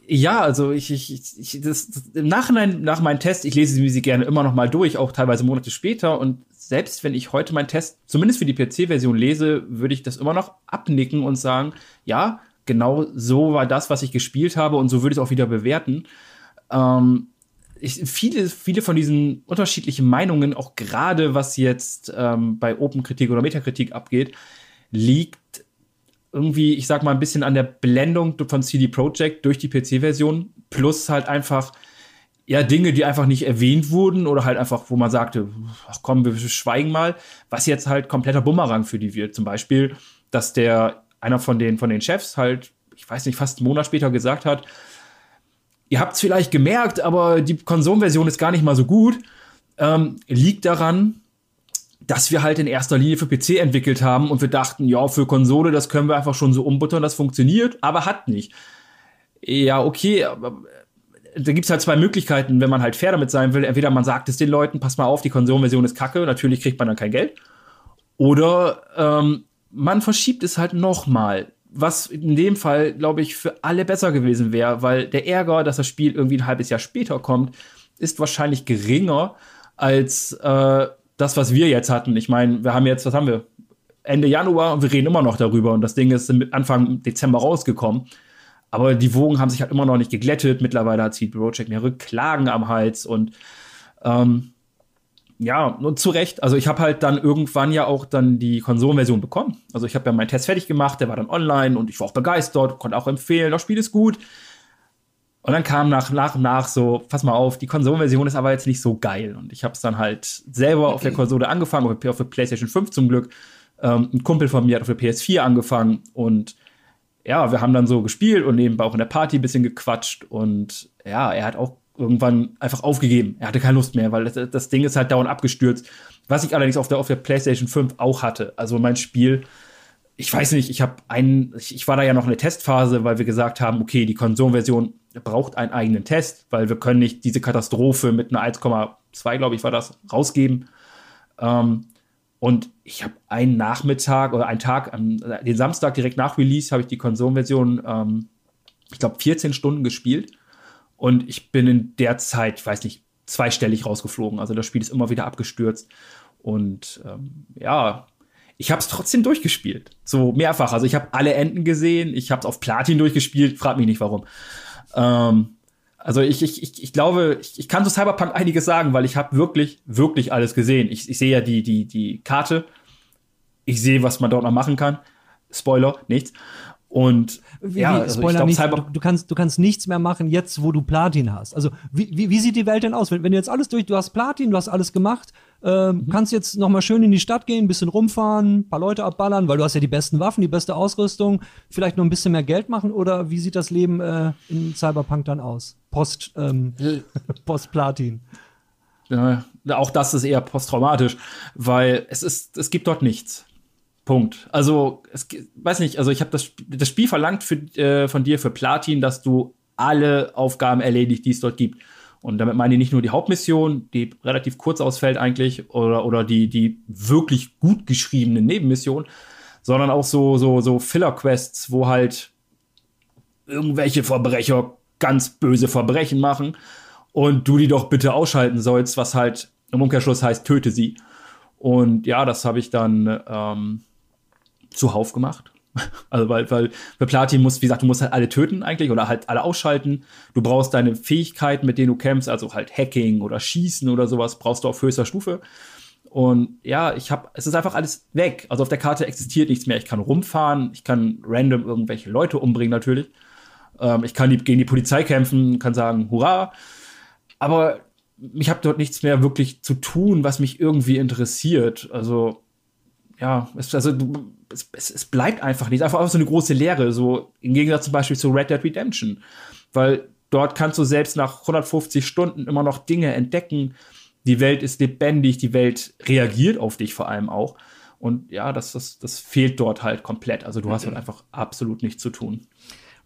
ja, also ich, ich, ich das, das, im Nachhinein, nach meinem Test, ich lese sie gerne immer noch mal durch, auch teilweise Monate später. Und selbst wenn ich heute meinen Test, zumindest für die PC-Version lese, würde ich das immer noch abnicken und sagen, ja, genau so war das, was ich gespielt habe und so würde ich es auch wieder bewerten. Ähm, ich, viele, viele von diesen unterschiedlichen Meinungen, auch gerade was jetzt ähm, bei Open-Kritik oder Metakritik abgeht, liegt irgendwie, ich sag mal, ein bisschen an der Blendung von CD Projekt durch die PC-Version, plus halt einfach ja, Dinge, die einfach nicht erwähnt wurden oder halt einfach, wo man sagte, ach komm, wir schweigen mal, was jetzt halt kompletter Bumerang für die wird. Zum Beispiel, dass der, einer von den, von den Chefs halt, ich weiß nicht, fast einen Monat später gesagt hat, ihr habt es vielleicht gemerkt, aber die Konsolenversion ist gar nicht mal so gut, ähm, liegt daran, dass wir halt in erster Linie für PC entwickelt haben und wir dachten, ja, für Konsole, das können wir einfach schon so umbuttern, das funktioniert, aber hat nicht. Ja, okay, aber da gibt's halt zwei Möglichkeiten, wenn man halt fair damit sein will. Entweder man sagt es den Leuten, pass mal auf, die Konsolenversion ist kacke, natürlich kriegt man dann kein Geld. Oder ähm, man verschiebt es halt nochmal. Was in dem Fall, glaube ich, für alle besser gewesen wäre, weil der Ärger, dass das Spiel irgendwie ein halbes Jahr später kommt, ist wahrscheinlich geringer als äh, das, was wir jetzt hatten. Ich meine, wir haben jetzt, was haben wir? Ende Januar und wir reden immer noch darüber und das Ding ist Anfang Dezember rausgekommen. Aber die Wogen haben sich halt immer noch nicht geglättet. Mittlerweile hat CD Projekt mehrere Klagen am Hals und ähm, ja, nur zu Recht. Also ich habe halt dann irgendwann ja auch dann die Konsolenversion bekommen. Also ich habe ja meinen Test fertig gemacht, der war dann online und ich war auch begeistert, konnte auch empfehlen, das Spiel ist gut. Und dann kam nach, nach und nach so, pass mal auf, die Konsolenversion ist aber jetzt nicht so geil. Und ich habe es dann halt selber auf der Konsole angefangen, auf der PlayStation 5 zum Glück. Ähm, ein Kumpel von mir hat auf der PS4 angefangen und ja, wir haben dann so gespielt und nebenbei auch in der Party ein bisschen gequatscht und ja, er hat auch irgendwann einfach aufgegeben. Er hatte keine Lust mehr, weil das, das Ding ist halt dauernd abgestürzt. Was ich allerdings auf der, auf der PlayStation 5 auch hatte. Also mein Spiel, ich weiß nicht, ich habe einen, ich, ich war da ja noch in der Testphase, weil wir gesagt haben, okay, die Konsolenversion braucht einen eigenen Test, weil wir können nicht diese Katastrophe mit einer 1,2, glaube ich, war das, rausgeben. Ähm, und ich habe einen Nachmittag oder einen Tag, den Samstag direkt nach Release, habe ich die Konsolenversion, ähm, ich glaube, 14 Stunden gespielt. Und ich bin in der Zeit, weiß nicht, zweistellig rausgeflogen. Also das Spiel ist immer wieder abgestürzt. Und ähm, ja, ich habe es trotzdem durchgespielt. So mehrfach. Also ich habe alle Enden gesehen. Ich habe es auf Platin durchgespielt. Frag mich nicht warum. Ähm, also ich, ich, ich, ich glaube, ich, ich kann zu Cyberpunk einiges sagen, weil ich habe wirklich, wirklich alles gesehen. Ich, ich sehe ja die, die, die Karte. Ich sehe, was man dort noch machen kann. Spoiler, nichts. Und wie, ja, also Spoiler glaub, nicht, du, du, kannst, du kannst nichts mehr machen jetzt, wo du Platin hast. Also wie, wie, wie sieht die Welt denn aus? Wenn, wenn du jetzt alles durch, du hast Platin, du hast alles gemacht, äh, mhm. kannst jetzt noch mal schön in die Stadt gehen, ein bisschen rumfahren, ein paar Leute abballern, weil du hast ja die besten Waffen, die beste Ausrüstung, vielleicht noch ein bisschen mehr Geld machen oder wie sieht das Leben äh, in Cyberpunk dann aus? Post, ähm, Post Platin. Ja, auch das ist eher posttraumatisch, weil es ist, es gibt dort nichts. Punkt. Also, es weiß nicht, also ich habe das, das Spiel verlangt für, äh, von dir für Platin, dass du alle Aufgaben erledigt, die es dort gibt. Und damit meine ich nicht nur die Hauptmission, die relativ kurz ausfällt eigentlich, oder, oder die, die wirklich gut geschriebene Nebenmission, sondern auch so, so, so Filler-Quests, wo halt irgendwelche Verbrecher ganz böse Verbrechen machen und du die doch bitte ausschalten sollst, was halt im Umkehrschluss heißt, töte sie. Und ja, das habe ich dann ähm, zuhauf gemacht. Also weil, weil für Platin muss, wie gesagt, du musst halt alle töten eigentlich oder halt alle ausschalten. Du brauchst deine Fähigkeiten, mit denen du kämpfst, also halt Hacking oder Schießen oder sowas, brauchst du auf höchster Stufe. Und ja, ich habe, es ist einfach alles weg. Also auf der Karte existiert nichts mehr. Ich kann rumfahren, ich kann random irgendwelche Leute umbringen natürlich. Ähm, ich kann die, gegen die Polizei kämpfen, kann sagen, hurra. Aber ich habe dort nichts mehr wirklich zu tun, was mich irgendwie interessiert. Also ja, es, also es, es, es, bleibt einfach nicht. Einfach, so eine große Leere. So im Gegensatz zum Beispiel zu Red Dead Redemption. Weil dort kannst du selbst nach 150 Stunden immer noch Dinge entdecken. Die Welt ist lebendig, die Welt reagiert auf dich vor allem auch. Und ja, das, das, das fehlt dort halt komplett. Also du hast halt einfach absolut nichts zu tun.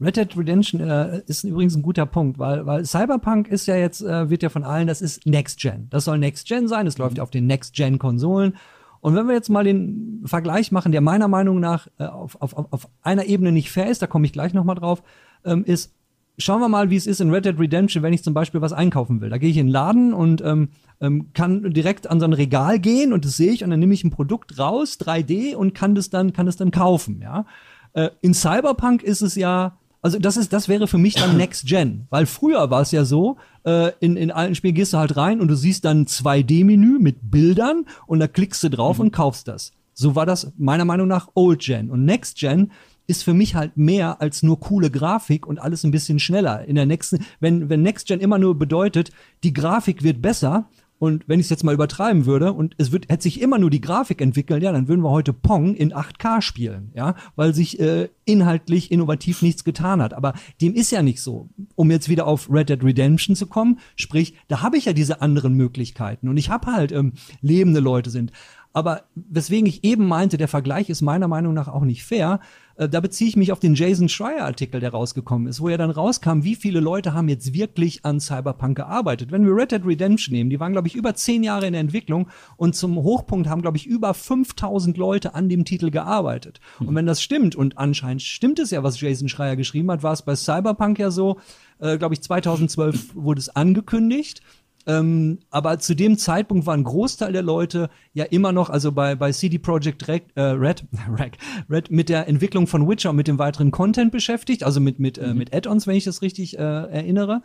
Red Dead Redemption äh, ist übrigens ein guter Punkt, weil, weil Cyberpunk ist ja jetzt, äh, wird ja von allen, das ist Next Gen. Das soll Next Gen sein, es mhm. läuft ja auf den Next Gen Konsolen. Und wenn wir jetzt mal den Vergleich machen, der meiner Meinung nach äh, auf, auf, auf einer Ebene nicht fair ist, da komme ich gleich noch mal drauf, ähm, ist, schauen wir mal, wie es ist in Red Dead Redemption, wenn ich zum Beispiel was einkaufen will. Da gehe ich in den Laden und ähm, ähm, kann direkt an so ein Regal gehen und das sehe ich und dann nehme ich ein Produkt raus, 3D und kann das dann, kann das dann kaufen, ja. Äh, in Cyberpunk ist es ja Also das ist, das wäre für mich dann Next Gen, weil früher war es ja so, äh, in, in alten Spielen gehst du halt rein und du siehst dann ein 2D-Menü mit Bildern und da klickst du drauf mhm. und kaufst das. So war das meiner Meinung nach Old Gen. Und Next Gen ist für mich halt mehr als nur coole Grafik und alles ein bisschen schneller. In der nächsten, wenn, wenn Next Gen immer nur bedeutet, die Grafik wird besser, und wenn ich es jetzt mal übertreiben würde und es wird, hätte sich immer nur die Grafik entwickeln, ja, dann würden wir heute Pong in 8K spielen, ja, weil sich äh, inhaltlich innovativ nichts getan hat. Aber dem ist ja nicht so. Um jetzt wieder auf Red Dead Redemption zu kommen, sprich, da habe ich ja diese anderen Möglichkeiten und ich habe halt ähm, lebende Leute sind. Aber weswegen ich eben meinte, der Vergleich ist meiner Meinung nach auch nicht fair. Äh, da beziehe ich mich auf den Jason Schreier Artikel, der rausgekommen ist, wo er dann rauskam, wie viele Leute haben jetzt wirklich an Cyberpunk gearbeitet. Wenn wir Red Dead Redemption nehmen, die waren, glaube ich, über zehn Jahre in der Entwicklung und zum Hochpunkt haben, glaube ich, über 5000 Leute an dem Titel gearbeitet. Mhm. Und wenn das stimmt, und anscheinend stimmt es ja, was Jason Schreier geschrieben hat, war es bei Cyberpunk ja so, äh, glaube ich, 2012 wurde es angekündigt ähm, aber zu dem Zeitpunkt war ein Großteil der Leute ja immer noch, also bei, bei CD Projekt Red, äh, Red, Red, Red, mit der Entwicklung von Witcher und mit dem weiteren Content beschäftigt, also mit, mit, äh, mhm. äh, mit Add-ons, wenn ich das richtig äh, erinnere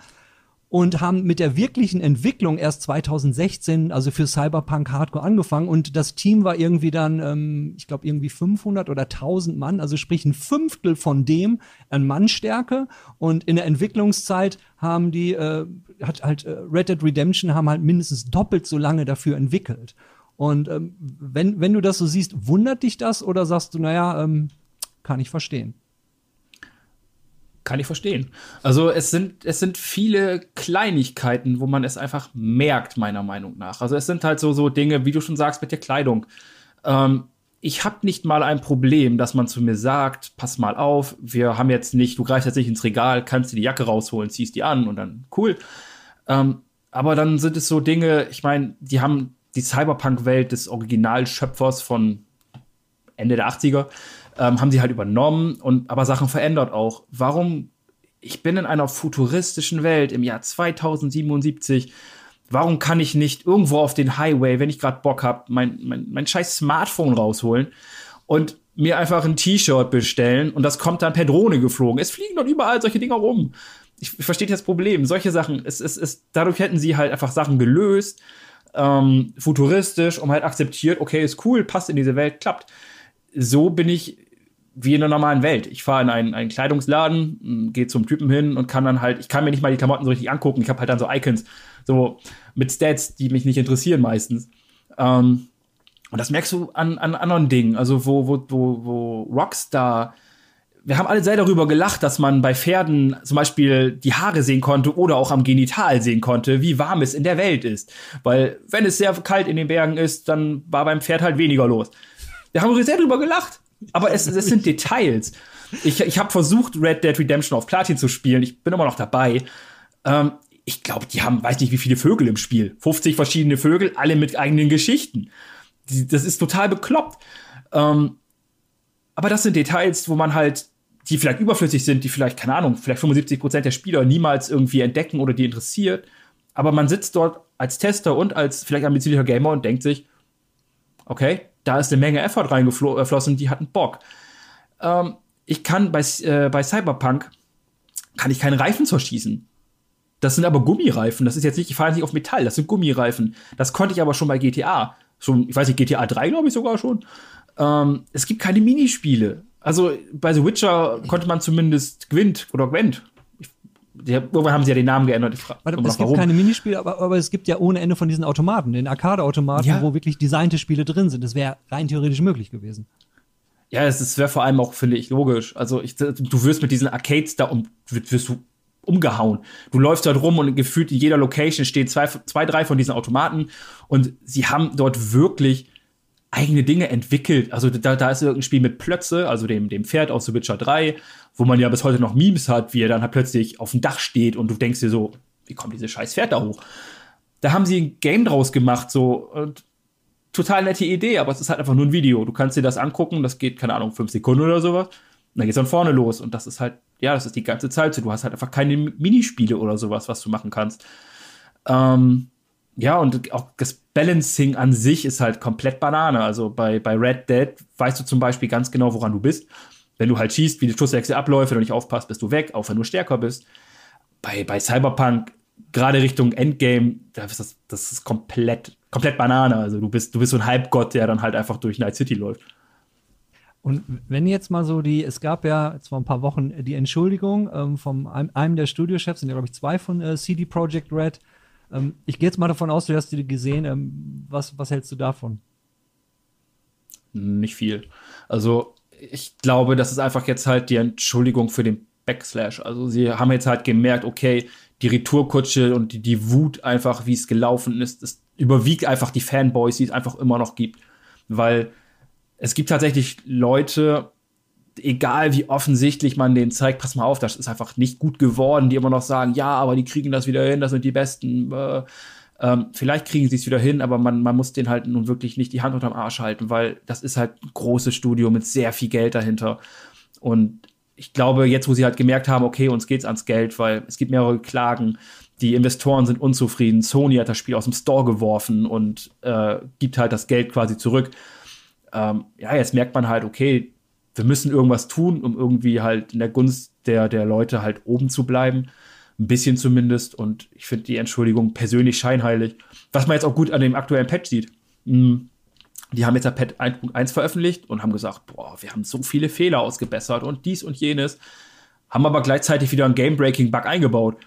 und haben mit der wirklichen Entwicklung erst 2016, also für Cyberpunk Hardcore angefangen und das Team war irgendwie dann, ähm, ich glaube irgendwie 500 oder 1000 Mann, also sprich ein Fünftel von dem an Mannstärke und in der Entwicklungszeit haben die, äh, hat halt äh, Red Dead Redemption haben halt mindestens doppelt so lange dafür entwickelt. Und ähm, wenn, wenn du das so siehst, wundert dich das oder sagst du, naja, ähm, kann ich verstehen? Kann ich verstehen. Also es sind, es sind viele Kleinigkeiten, wo man es einfach merkt, meiner Meinung nach. Also es sind halt so, so Dinge, wie du schon sagst, mit der Kleidung. Ähm, ich habe nicht mal ein Problem, dass man zu mir sagt, pass mal auf, wir haben jetzt nicht, du greifst jetzt nicht ins Regal, kannst dir die Jacke rausholen, ziehst die an und dann cool. Ähm, aber dann sind es so Dinge, ich meine, die haben die Cyberpunk-Welt des Originalschöpfers von Ende der 80er ähm, haben sie halt übernommen und aber Sachen verändert auch. Warum? Ich bin in einer futuristischen Welt im Jahr 2077. Warum kann ich nicht irgendwo auf den Highway, wenn ich gerade Bock habe, mein, mein, mein scheiß Smartphone rausholen und mir einfach ein T-Shirt bestellen und das kommt dann per Drohne geflogen. Es fliegen dort überall solche Dinger rum. Ich, ich verstehe das Problem. Solche Sachen, es, es, es, dadurch hätten sie halt einfach Sachen gelöst, ähm, futuristisch und halt akzeptiert, okay, ist cool, passt in diese Welt, klappt so bin ich wie in der normalen Welt. Ich fahre in einen, einen Kleidungsladen, gehe zum Typen hin und kann dann halt, ich kann mir nicht mal die Klamotten so richtig angucken. Ich habe halt dann so Icons, so mit Stats, die mich nicht interessieren meistens. Ähm, und das merkst du an, an anderen Dingen. Also wo, wo, wo, wo Rockstar, wir haben alle sehr darüber gelacht, dass man bei Pferden zum Beispiel die Haare sehen konnte oder auch am Genital sehen konnte, wie warm es in der Welt ist. Weil wenn es sehr kalt in den Bergen ist, dann war beim Pferd halt weniger los. Wir haben sehr drüber gelacht. Aber es, es sind Details. Ich, ich habe versucht, Red Dead Redemption auf Platin zu spielen. Ich bin immer noch dabei. Ähm, ich glaube, die haben, weiß nicht, wie viele Vögel im Spiel. 50 verschiedene Vögel, alle mit eigenen Geschichten. Die, das ist total bekloppt. Ähm, aber das sind Details, wo man halt, die vielleicht überflüssig sind, die vielleicht, keine Ahnung, vielleicht 75 Prozent der Spieler niemals irgendwie entdecken oder die interessiert. Aber man sitzt dort als Tester und als vielleicht ambitionierter Gamer und denkt sich, okay, da ist eine Menge Effort reingeflossen, die hatten Bock. Ähm, ich kann bei, äh, bei Cyberpunk kann ich keinen Reifen zerschießen. Das sind aber Gummireifen. Das ist jetzt nicht, ich fahre nicht auf Metall, das sind Gummireifen. Das konnte ich aber schon bei GTA. Schon, ich weiß nicht, GTA 3 glaube ich sogar schon. Ähm, es gibt keine Minispiele. Also bei The Witcher konnte man zumindest Gwent oder Gwent die, irgendwann haben sie ja den Namen geändert. Ich Warte, es gibt warum. keine Minispiele, aber, aber, es gibt ja ohne Ende von diesen Automaten, den Arcade-Automaten, ja. wo wirklich designte Spiele drin sind. Das wäre rein theoretisch möglich gewesen. Ja, es wäre vor allem auch, finde ich, logisch. Also ich, du wirst mit diesen Arcades da um, wirst du umgehauen. Du läufst dort rum und gefühlt in jeder Location stehen zwei, zwei, drei von diesen Automaten und sie haben dort wirklich eigene Dinge entwickelt. Also da, da ist irgendein Spiel mit Plötze, also dem, dem Pferd aus The Witcher 3, wo man ja bis heute noch Memes hat, wie er dann halt plötzlich auf dem Dach steht und du denkst dir so, wie kommt dieses scheiß Pferd da hoch? Da haben sie ein Game draus gemacht, so und total nette Idee, aber es ist halt einfach nur ein Video. Du kannst dir das angucken, das geht, keine Ahnung, fünf Sekunden oder sowas. Und dann geht's von vorne los. Und das ist halt, ja, das ist die ganze Zeit so. Du hast halt einfach keine Minispiele oder sowas, was du machen kannst. Ähm, ja, und auch das Balancing an sich ist halt komplett Banane. Also bei, bei Red Dead weißt du zum Beispiel ganz genau, woran du bist. wenn du halt schießt, wie die Schusswechsel abläuft, wenn du nicht aufpasst, bist du weg, auch wenn du stärker bist. Bei, bei Cyberpunk, gerade Richtung Endgame, das ist, das ist komplett, komplett Banane. Also du bist, du bist so ein Halbgott, der dann halt einfach durch Night City läuft. Und wenn jetzt mal so die, es gab ja vor ein paar Wochen die Entschuldigung ähm, von einem, einem der Studiochefs, sind ja glaube ich zwei von äh, CD Projekt Red. Ähm, ich gehe jetzt mal davon aus, du hast die gesehen. Ähm, was, was hältst du davon? Nicht viel. Also ich glaube, das ist einfach jetzt halt die Entschuldigung für den Backslash. Also sie haben jetzt halt gemerkt, okay, die Retourkutsche und die, die Wut einfach, wie es gelaufen ist, das überwiegt einfach die Fanboys, die es einfach immer noch gibt. Weil es gibt tatsächlich Leute, egal wie offensichtlich man denen zeigt, pass mal auf, das ist einfach nicht gut geworden, die immer noch sagen, ja, aber die kriegen das wieder hin, das sind die Besten. Äh, ähm, vielleicht kriegen sie es wieder hin, aber man, man muss den halt nun wirklich nicht die Hand unterm Arsch halten, weil das ist halt ein großes Studio mit sehr viel Geld dahinter. Und ich glaube, jetzt, wo sie halt gemerkt haben, okay, uns geht's ans Geld, weil es gibt mehrere Klagen, die Investoren sind unzufrieden, Sony hat das Spiel aus dem Store geworfen und äh, gibt halt das Geld quasi zurück. Ähm, ja, jetzt merkt man halt, okay, wir müssen irgendwas tun, um irgendwie halt in der Gunst der, der Leute halt oben zu bleiben. Ein bisschen zumindest. Und ich finde die Entschuldigung persönlich scheinheilig. Was man jetzt auch gut an dem aktuellen Patch sieht. Hm, die haben jetzt ja Patch 1.1 veröffentlicht und haben gesagt, boah, wir haben so viele Fehler ausgebessert und dies und jenes. Haben aber gleichzeitig wieder einen Game-Breaking-Bug eingebaut,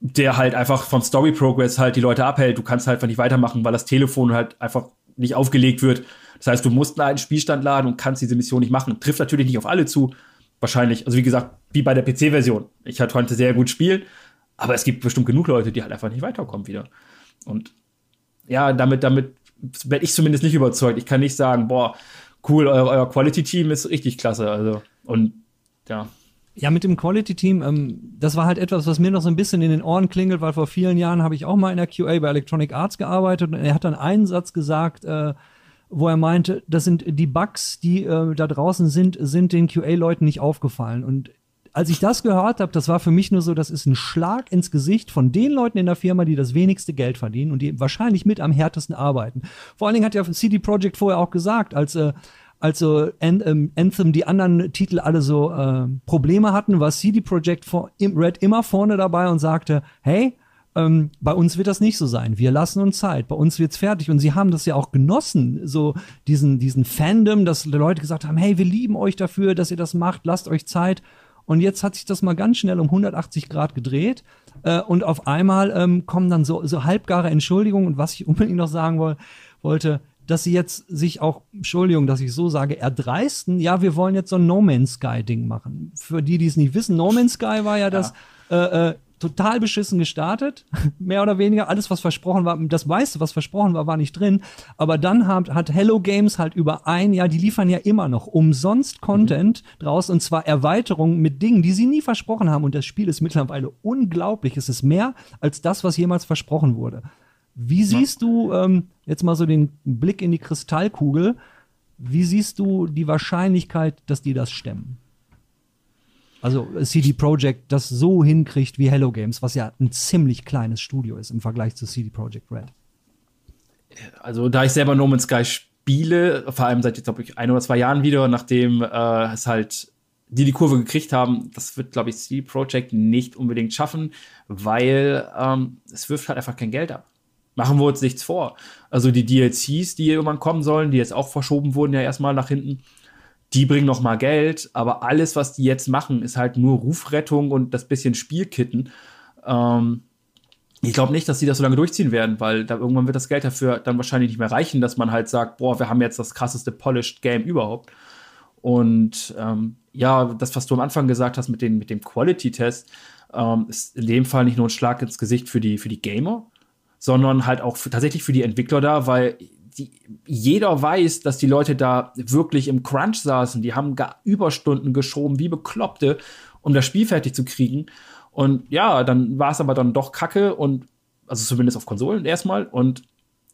der halt einfach vom Story-Progress halt die Leute abhält. Du kannst halt einfach nicht weitermachen, weil das Telefon halt einfach nicht aufgelegt wird. Das heißt, du musst einen Spielstand laden und kannst diese Mission nicht machen. Trifft natürlich nicht auf alle zu. Wahrscheinlich, also wie gesagt, wie bei der PC-Version. Ich konnte sehr gut spielen, aber es gibt bestimmt genug Leute, die halt einfach nicht weiterkommen wieder. Und ja, damit, damit werde ich zumindest nicht überzeugt. Ich kann nicht sagen, boah, cool, euer, euer Quality-Team ist richtig klasse. Also, und ja. Ja, mit dem Quality-Team, ähm, das war halt etwas, was mir noch so ein bisschen in den Ohren klingelt, weil vor vielen Jahren habe ich auch mal in der QA bei Electronic Arts gearbeitet und er hat dann einen Satz gesagt, äh, wo er meinte, das sind die Bugs, die äh, da draußen sind, sind den QA-Leuten nicht aufgefallen. Und als ich das gehört habe, das war für mich nur so, das ist ein Schlag ins Gesicht von den Leuten in der Firma, die das wenigste Geld verdienen und die wahrscheinlich mit am härtesten arbeiten. Vor allen Dingen hat ja CD Projekt vorher auch gesagt, als äh, also ähm, Anthem die anderen Titel alle so äh, Probleme hatten, war CD Projekt Red immer vorne dabei und sagte, hey, ähm, bei uns wird das nicht so sein. Wir lassen uns Zeit. Bei uns wird's fertig. Und sie haben das ja auch genossen, so diesen, diesen Fandom, dass Leute gesagt haben, hey, wir lieben euch dafür, dass ihr das macht, lasst euch Zeit. Und jetzt hat sich das mal ganz schnell um 180 Grad gedreht. Äh, und auf einmal ähm, kommen dann so, so halbgare Entschuldigungen. Und was ich unbedingt noch sagen woll, wollte, dass sie jetzt sich auch, Entschuldigung, dass ich so sage, erdreisten, ja, wir wollen jetzt so ein No Man's Sky Ding machen. Für die, die es nicht wissen, No Man's Sky war ja das, Äh, äh, total beschissen gestartet, mehr oder weniger. Alles, was versprochen war, das meiste, was versprochen war, war nicht drin. Aber dann hat, hat Hello Games halt über ein Jahr, die liefern ja immer noch umsonst Content mhm. draus und zwar Erweiterungen mit Dingen, die sie nie versprochen haben. Und das Spiel ist mittlerweile unglaublich. Es ist mehr als das, was jemals versprochen wurde. Wie siehst du ähm, jetzt mal so den Blick in die Kristallkugel? Wie siehst du die Wahrscheinlichkeit, dass die das stemmen? Also CD Projekt das so hinkriegt wie Hello Games, was ja ein ziemlich kleines Studio ist im Vergleich zu CD Projekt Red. Also da ich selber No Man's Sky spiele, vor allem seit, glaube ich, ein oder zwei Jahren wieder, nachdem äh, es halt die die Kurve gekriegt haben, das wird, glaube ich, CD Projekt nicht unbedingt schaffen, weil ähm, es wirft halt einfach kein Geld ab. Machen wir uns nichts vor. Also die DLCs, die irgendwann kommen sollen, die jetzt auch verschoben wurden ja erstmal nach hinten, die bringen noch mal Geld, aber alles, was die jetzt machen, ist halt nur Rufrettung und das bisschen Spielkitten. Ähm, ich glaube nicht, dass sie das so lange durchziehen werden, weil da irgendwann wird das Geld dafür dann wahrscheinlich nicht mehr reichen, dass man halt sagt, boah, wir haben jetzt das krasseste Polished Game überhaupt. Und ähm, ja, das, was du am Anfang gesagt hast mit, den, mit dem Quality-Test, ähm, ist in dem Fall nicht nur ein Schlag ins Gesicht für die, für die Gamer, sondern halt auch für, tatsächlich für die Entwickler da, weil die, jeder weiß, dass die Leute da wirklich im Crunch saßen. Die haben gar Überstunden geschoben, wie Bekloppte, um das Spiel fertig zu kriegen. Und ja, dann war es aber dann doch kacke und, also zumindest auf Konsolen erstmal. Und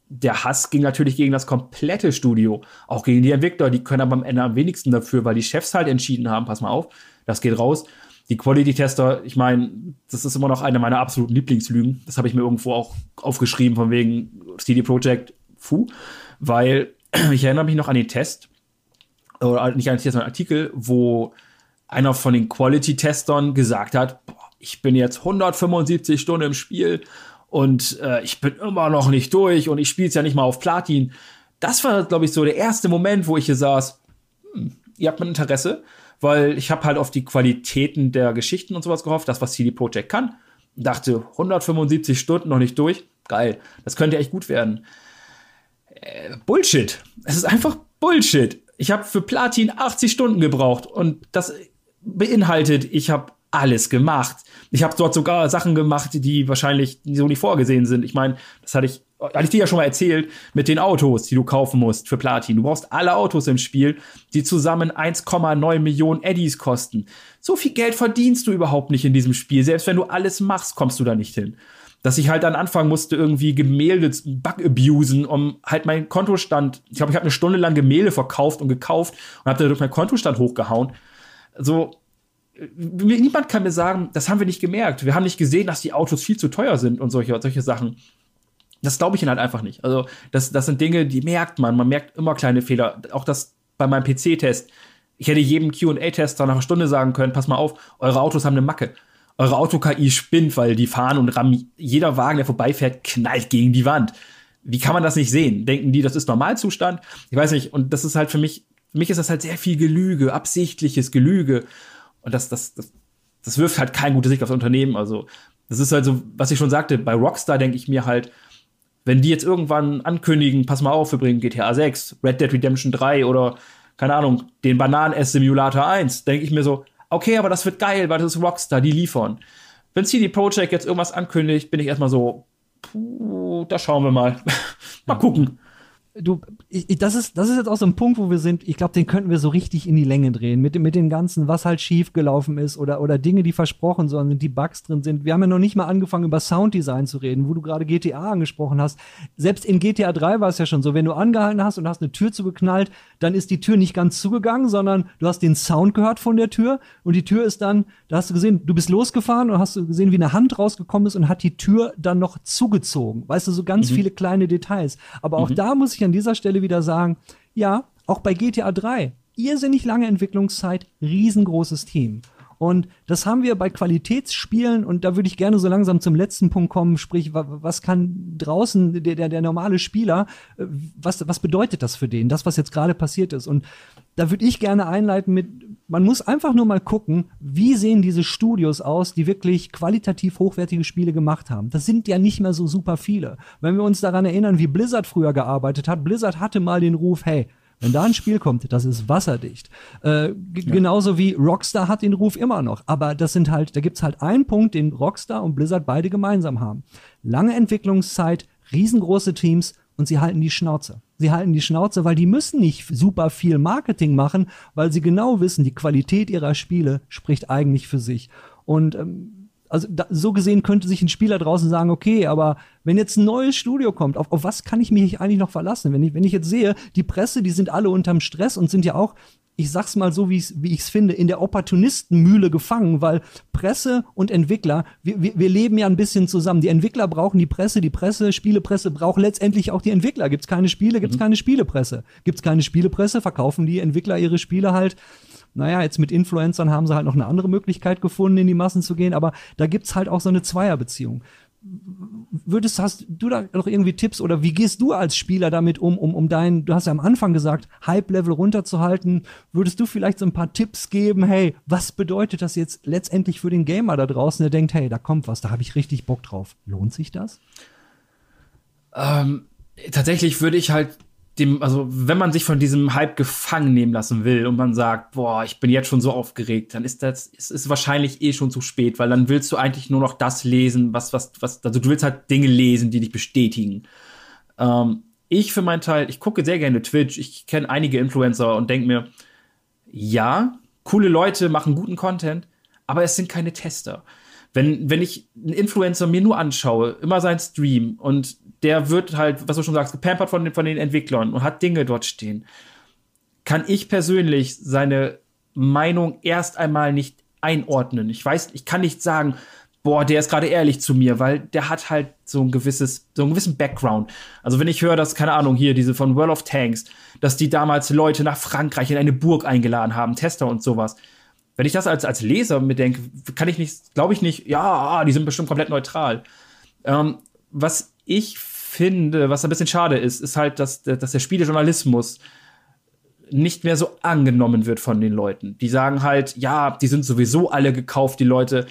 der Hass ging natürlich gegen das komplette Studio, auch gegen die Entwickler. Die können aber am Ende am wenigsten dafür, weil die Chefs halt entschieden haben, pass mal auf, das geht raus. Die Quality-Tester, ich meine, das ist immer noch eine meiner absoluten Lieblingslügen. Das habe ich mir irgendwo auch aufgeschrieben, von wegen CD Projekt Fu, weil ich erinnere mich noch an den Test. oder nicht ein Test, sondern ein Artikel, wo einer von den Quality-Testern gesagt hat, boah, ich bin jetzt 175 Stunden im Spiel und äh, ich bin immer noch nicht durch und ich spiele es ja nicht mal auf Platin. Das war, glaube ich, so der erste Moment, wo ich hier saß, hm, ihr habt mein Interesse, weil ich habe halt auf die Qualitäten der Geschichten und sowas gehofft, das, was CD Projekt kann. Dachte, 175 Stunden noch nicht durch, geil, das könnte echt gut werden. Äh, Bullshit. Es ist einfach Bullshit. Ich habe für Platin 80 Stunden gebraucht und das beinhaltet, ich habe alles gemacht. Ich habe dort sogar Sachen gemacht, die wahrscheinlich so nicht vorgesehen sind. Ich meine, das hatte ich, hatte ich dir ja schon mal erzählt, mit den Autos, die du kaufen musst für Platin. Du brauchst alle Autos im Spiel, die zusammen 1,9 Millionen Eddies kosten. So viel Geld verdienst du überhaupt nicht in diesem Spiel. Selbst wenn du alles machst, kommst du da nicht hin. Dass ich halt dann anfangen musste, irgendwie Gemälde Bug abusen, um halt meinen Kontostand. Ich glaube, ich habe eine Stunde lang Gemälde verkauft und gekauft und habe dadurch meinen Kontostand hochgehauen. So, niemand kann mir sagen, das haben wir nicht gemerkt. Wir haben nicht gesehen, dass die Autos viel zu teuer sind und solche, solche Sachen. Das glaube ich ihnen halt einfach nicht. Also, das, das sind Dinge, die merkt man. Man merkt immer kleine Fehler. Auch das bei meinem PC-Test. Ich hätte jedem QA-Tester nach einer Stunde sagen können: Pass mal auf, eure Autos haben eine Macke. Eure Auto-KI spinnt, weil die fahren und rammen. Jeder Wagen, der vorbeifährt, knallt gegen die Wand. Wie kann man das nicht sehen? Denken die, das ist Normalzustand? Ich weiß nicht. Und das ist halt für mich, für mich ist das halt sehr viel Gelüge, absichtliches Gelüge. Und das, das, das, das wirft halt kein gutes Licht aufs Unternehmen. Also, das ist halt so, was ich schon sagte, bei Rockstar denke ich mir halt, wenn die jetzt irgendwann ankündigen, pass mal auf, wir bringen GTA 6, Red Dead Redemption 3 oder, keine Ahnung, den Bananen-S-Simulator 1, denke ich mir so, okay, aber das wird geil, weil das ist Rockstar, die liefern. Wenn CD Projekt jetzt irgendwas ankündigt, bin ich erstmal so, puh, da schauen wir mal. mal gucken du, ich, das ist, das ist jetzt auch so ein Punkt, wo wir sind. Ich glaube, den könnten wir so richtig in die Länge drehen. Mit, mit dem Ganzen, was halt schief gelaufen ist oder, oder Dinge, die versprochen sind, die Bugs drin sind. Wir haben ja noch nicht mal angefangen, über Sounddesign zu reden, wo du gerade GTA angesprochen hast. Selbst in GTA 3 war es ja schon so, wenn du angehalten hast und hast eine Tür zugeknallt, dann ist die Tür nicht ganz zugegangen, sondern du hast den Sound gehört von der Tür und die Tür ist dann, da hast du gesehen, du bist losgefahren und hast du gesehen, wie eine Hand rausgekommen ist und hat die Tür dann noch zugezogen. Weißt du, so ganz mhm. viele kleine Details. Aber auch mhm. da muss ich ich an dieser Stelle wieder sagen, ja, auch bei GTA 3, irrsinnig lange Entwicklungszeit, riesengroßes Team. Und das haben wir bei Qualitätsspielen und da würde ich gerne so langsam zum letzten Punkt kommen, sprich, was kann draußen der, der, der normale Spieler, äh, was, was bedeutet das für den, das, was jetzt gerade passiert ist? Und da würde ich gerne einleiten mit, man muss einfach nur mal gucken, wie sehen diese Studios aus, die wirklich qualitativ hochwertige Spiele gemacht haben. Das sind ja nicht mehr so super viele. Wenn wir uns daran erinnern, wie Blizzard früher gearbeitet hat, Blizzard hatte mal den Ruf, hey, wenn da ein Spiel kommt, das ist wasserdicht. Äh, ja. Genauso wie Rockstar hat den Ruf immer noch. Aber das sind halt, da gibt's halt einen Punkt, den Rockstar und Blizzard beide gemeinsam haben. Lange Entwicklungszeit, riesengroße Teams und sie halten die Schnauze. Sie halten die Schnauze, weil die müssen nicht super viel Marketing machen, weil sie genau wissen, die Qualität ihrer Spiele spricht eigentlich für sich. Und ähm, also da, so gesehen könnte sich ein Spieler draußen sagen, okay, aber wenn jetzt ein neues Studio kommt, auf, auf was kann ich mich eigentlich noch verlassen? Wenn ich, wenn ich jetzt sehe, die Presse, die sind alle unterm Stress und sind ja auch ich sag's mal so, wie ich es finde, in der Opportunistenmühle gefangen, weil Presse und Entwickler, wir, wir, wir leben ja ein bisschen zusammen. Die Entwickler brauchen die Presse, die Presse, Spielepresse braucht letztendlich auch die Entwickler. Gibt's keine Spiele, gibt's mhm. keine Spielepresse. Gibt's keine Spielepresse, verkaufen die Entwickler ihre Spiele halt naja, jetzt mit Influencern haben sie halt noch eine andere Möglichkeit gefunden, in die Massen zu gehen, aber da gibt's halt auch so eine Zweierbeziehung. Würdest, hast du da noch irgendwie Tipps oder wie gehst du als Spieler damit um, um, um dein, du hast ja am Anfang gesagt, Hype-Level runterzuhalten? Würdest du vielleicht so ein paar Tipps geben, hey, was bedeutet das jetzt letztendlich für den Gamer da draußen, der denkt, hey, da kommt was, da habe ich richtig Bock drauf. Lohnt sich das? Ähm, tatsächlich würde ich halt dem, also wenn man sich von diesem Hype gefangen nehmen lassen will und man sagt, boah, ich bin jetzt schon so aufgeregt, dann ist das, ist, ist wahrscheinlich eh schon zu spät, weil dann willst du eigentlich nur noch das lesen, was, was, was, also du willst halt Dinge lesen, die dich bestätigen. Ähm, ich für meinen Teil, ich gucke sehr gerne Twitch, ich kenne einige Influencer und denke mir, ja, coole Leute machen guten Content, aber es sind keine Tester. Wenn, wenn ich einen Influencer mir nur anschaue, immer sein Stream und der wird halt, was du schon sagst, gepampert von den, von den Entwicklern und hat Dinge dort stehen, kann ich persönlich seine Meinung erst einmal nicht einordnen. Ich weiß, ich kann nicht sagen, boah, der ist gerade ehrlich zu mir, weil der hat halt so ein gewisses, so einen gewissen Background. Also wenn ich höre, dass, keine Ahnung, hier diese von World of Tanks, dass die damals Leute nach Frankreich in eine Burg eingeladen haben, Tester und sowas. Wenn ich das als, als Leser mir denke, kann ich nicht, glaube ich nicht, ja, die sind bestimmt komplett neutral. Ähm, was ich finde, was ein bisschen schade ist, ist halt, dass, dass der Spielejournalismus nicht mehr so angenommen wird von den Leuten. Die sagen halt, ja, die sind sowieso alle gekauft, die Leute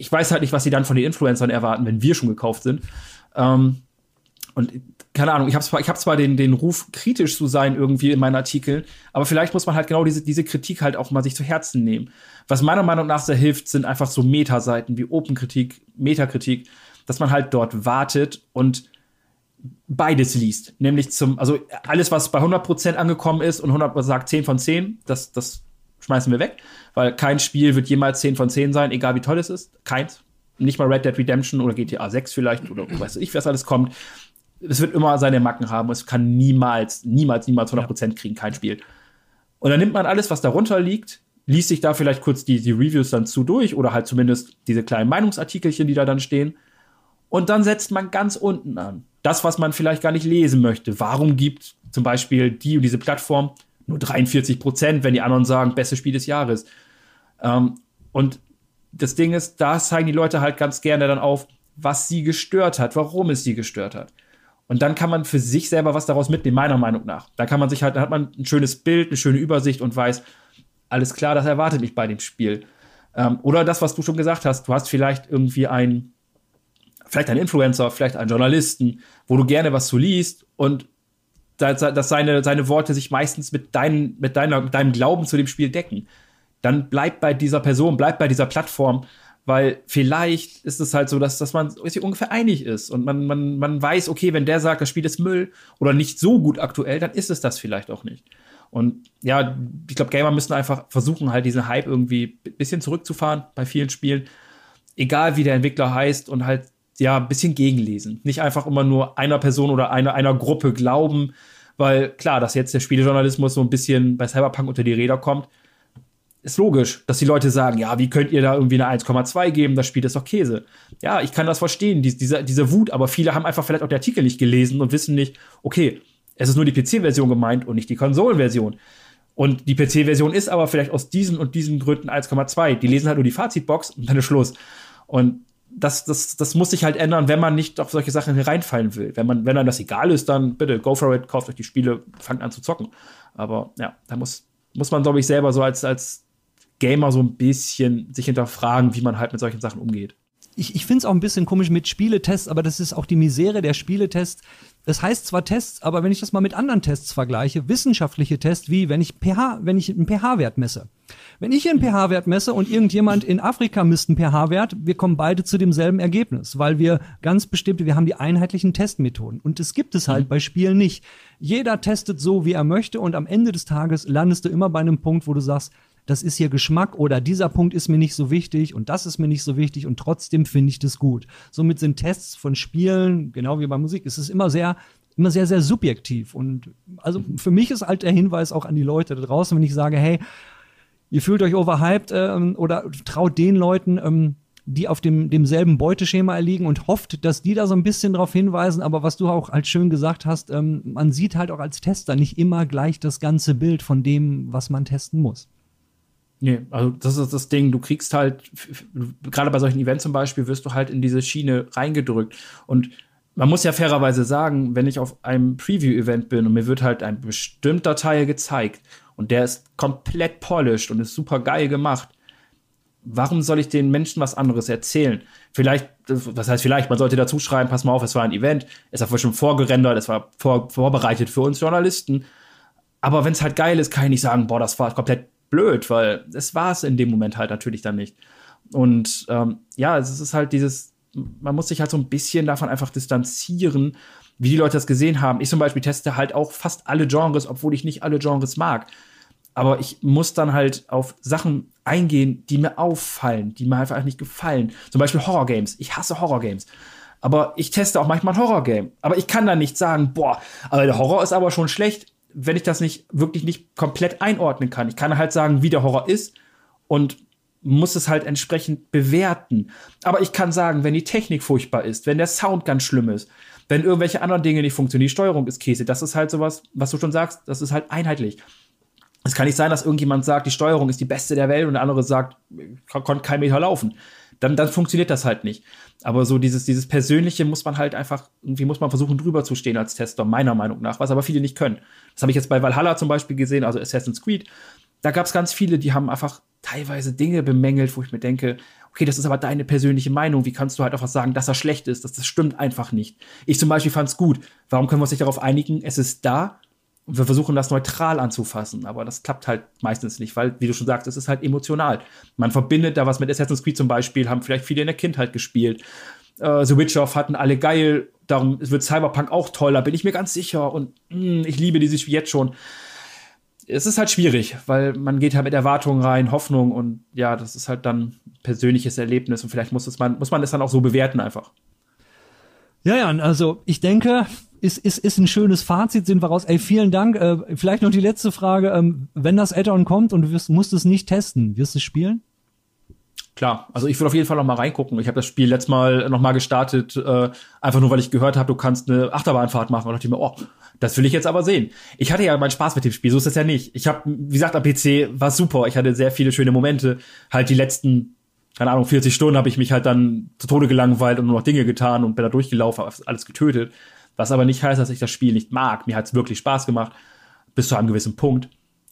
ich weiß halt nicht, was sie dann von den Influencern erwarten, wenn wir schon gekauft sind. Ähm, und keine Ahnung, ich habe zwar, ich hab zwar den, den Ruf, kritisch zu sein irgendwie in meinen Artikeln, aber vielleicht muss man halt genau diese, diese Kritik halt auch mal sich zu Herzen nehmen. Was meiner Meinung nach sehr hilft, sind einfach so Metaseiten wie Open-Kritik, Metakritik, dass man halt dort wartet und beides liest. Nämlich zum, also alles, was bei 100% angekommen ist und 100% sagt 10 von 10, das, das schmeißen wir weg, weil kein Spiel wird jemals 10 von 10 sein, egal wie toll es ist. Keins. Nicht mal Red Dead Redemption oder GTA 6 vielleicht oder weiß ich, was alles kommt. Es wird immer seine Macken haben. Es kann niemals, niemals, niemals 100% kriegen, kein Spiel. Und dann nimmt man alles, was darunter liegt, liest sich da vielleicht kurz die, die Reviews dann zu durch oder halt zumindest diese kleinen Meinungsartikelchen, die da dann stehen. Und dann setzt man ganz unten an. Das, was man vielleicht gar nicht lesen möchte. Warum gibt zum Beispiel die und diese Plattform nur 43 Prozent, wenn die anderen sagen, bestes Spiel des Jahres. Ähm, und das Ding ist, da zeigen die Leute halt ganz gerne dann auf, was sie gestört hat, warum es sie gestört hat. Und dann kann man für sich selber was daraus mitnehmen, meiner Meinung nach. Da kann man sich halt, dann hat man ein schönes Bild, eine schöne Übersicht und weiß, alles klar, das erwartet mich bei dem Spiel. Ähm, oder das, was du schon gesagt hast, du hast vielleicht irgendwie einen, vielleicht einen Influencer, vielleicht einen Journalisten, wo du gerne was zu liest und dass seine, seine Worte sich meistens mit, dein, mit, deiner, mit deinem Glauben zu dem Spiel decken. Dann bleib bei dieser Person, bleib bei dieser Plattform, weil vielleicht ist es halt so, dass, dass man sich ungefähr einig ist und man, man, man weiß, okay, wenn der sagt, das Spiel ist Müll oder nicht so gut aktuell, dann ist es das vielleicht auch nicht. Und ja, ich glaube, Gamer müssen einfach versuchen, halt diesen Hype irgendwie ein bisschen zurückzufahren bei vielen Spielen. Egal wie der Entwickler heißt und halt ja, ein bisschen gegenlesen. Nicht einfach immer nur einer Person oder einer, einer Gruppe glauben, weil klar, dass jetzt der Spielejournalismus so ein bisschen bei Cyberpunk unter die Räder kommt, ist logisch, dass die Leute sagen, ja, wie könnt ihr da irgendwie eine 1,2 geben, das Spiel ist doch Käse. Ja, ich kann das verstehen, die, diese, diese Wut, aber viele haben einfach vielleicht auch den Artikel nicht gelesen und wissen nicht, okay, es ist nur die PC-Version gemeint und nicht die Konsolenversion. Und die PC-Version ist aber vielleicht aus diesen und diesen Gründen 1,2. Die lesen halt nur die Fazitbox und dann ist Schluss. Und das, das, das muss sich halt ändern, wenn man nicht auf solche Sachen hereinfallen will. Wenn man, wenn einem das egal ist, dann bitte go for it, kauft euch die Spiele, fangt an zu zocken. Aber ja, da muss, muss man, glaube ich, selber so als, als Gamer so ein bisschen sich hinterfragen, wie man halt mit solchen Sachen umgeht. Ich, ich finde es auch ein bisschen komisch mit Spieletests, aber das ist auch die Misere der Spieletests. Das heißt zwar Tests, aber wenn ich das mal mit anderen Tests vergleiche, wissenschaftliche Tests, wie wenn ich pH, wenn ich einen pH-Wert messe. Wenn ich einen pH-Wert messe und irgendjemand in Afrika misst einen pH-Wert, wir kommen beide zu demselben Ergebnis, weil wir ganz bestimmte, wir haben die einheitlichen Testmethoden. Und das gibt es halt mhm. bei Spielen nicht. Jeder testet so, wie er möchte und am Ende des Tages landest du immer bei einem Punkt, wo du sagst, das ist hier Geschmack oder dieser Punkt ist mir nicht so wichtig und das ist mir nicht so wichtig und trotzdem finde ich das gut. Somit sind Tests von Spielen, genau wie bei Musik, ist es immer sehr immer sehr, sehr subjektiv. Und also für mich ist halt der Hinweis auch an die Leute da draußen, wenn ich sage, hey, ihr fühlt euch overhyped ähm, oder traut den Leuten, ähm, die auf dem, demselben Beuteschema erliegen und hofft, dass die da so ein bisschen drauf hinweisen. Aber was du auch als schön gesagt hast, ähm, man sieht halt auch als Tester nicht immer gleich das ganze Bild von dem, was man testen muss. Nee, also das ist das Ding, du kriegst halt, gerade bei solchen Events zum Beispiel, wirst du halt in diese Schiene reingedrückt. Und man muss ja fairerweise sagen, wenn ich auf einem Preview-Event bin und mir wird halt ein bestimmter Teil gezeigt und der ist komplett polished und ist super geil gemacht, warum soll ich den Menschen was anderes erzählen? Vielleicht, was heißt vielleicht, man sollte dazu schreiben, pass mal auf, es war ein Event, es war schon vorgerendert, es war vor, vorbereitet für uns Journalisten. Aber wenn es halt geil ist, kann ich nicht sagen, boah, das war komplett blöd, weil es war es in dem Moment halt natürlich dann nicht. Und ähm, ja, es ist halt dieses, man muss sich halt so ein bisschen davon einfach distanzieren, wie die Leute das gesehen haben. Ich zum Beispiel teste halt auch fast alle Genres, obwohl ich nicht alle Genres mag. Aber ich muss dann halt auf Sachen eingehen, die mir auffallen, die mir einfach nicht gefallen. Zum Beispiel Horror-Games. Ich hasse Horror-Games. Aber ich teste auch manchmal ein Horror-Game. Aber ich kann dann nicht sagen, boah, aber der Horror ist aber schon schlecht wenn ich das nicht wirklich nicht komplett einordnen kann. Ich kann halt sagen, wie der Horror ist und muss es halt entsprechend bewerten. Aber ich kann sagen, wenn die Technik furchtbar ist, wenn der Sound ganz schlimm ist, wenn irgendwelche anderen Dinge nicht funktionieren, die Steuerung ist Käse, das ist halt sowas, was du schon sagst, das ist halt einheitlich. Es kann nicht sein, dass irgendjemand sagt, die Steuerung ist die beste der Welt und der andere sagt, konnte kein Meter laufen. Dann, dann funktioniert das halt nicht. Aber so dieses, dieses Persönliche muss man halt einfach, irgendwie muss man versuchen, drüber zu stehen als Tester, meiner Meinung nach, was aber viele nicht können. Das habe ich jetzt bei Valhalla zum Beispiel gesehen, also Assassin's Creed. Da gab es ganz viele, die haben einfach teilweise Dinge bemängelt, wo ich mir denke, okay, das ist aber deine persönliche Meinung. Wie kannst du halt einfach sagen, dass er schlecht ist? Das, das stimmt einfach nicht. Ich zum Beispiel fand es gut. Warum können wir uns nicht darauf einigen? Es ist da und wir versuchen das neutral anzufassen, aber das klappt halt meistens nicht, weil, wie du schon sagst, es ist halt emotional. Man verbindet da was mit Assassin's Creed zum Beispiel, haben vielleicht viele in der Kindheit gespielt. Äh, The Witcher hatten alle geil, darum wird Cyberpunk auch toller, bin ich mir ganz sicher und mh, hm, ich liebe dieses Spiel jetzt schon es ist halt schwierig, weil man geht halt mit Erwartungen rein, Hoffnung und ja, das ist halt dann persönliches Erlebnis und vielleicht muss, es man, muss man es dann auch so bewerten einfach. Ja, ja, also ich denke, ist, ist, ist ein schönes Fazit, sind wir raus. Ey, vielen Dank. Äh, vielleicht noch die letzte Frage. Ähm, wenn das Add-on kommt und du wirst, musst es nicht testen, wirst du es spielen? Klar, also ich will auf jeden Fall noch mal reingucken. Ich habe das Spiel letztes Mal noch mal gestartet, äh, einfach nur weil ich gehört habe, du kannst eine Achterbahnfahrt machen und dachte ich mir, oh, das will ich jetzt aber sehen. Ich hatte ja meinen Spaß mit dem Spiel, so ist das ja nicht. Ich habe, wie gesagt, am PC war super. Ich hatte sehr viele schöne Momente. Halt die letzten, keine Ahnung, 40 Stunden habe ich mich halt dann zu Tode gelangweilt und nur noch Dinge getan und bin da durchgelaufen, alles getötet. Was aber nicht heißt, dass ich das Spiel nicht mag. Mir hat es wirklich Spaß gemacht, bis zu einem gewissen Punkt.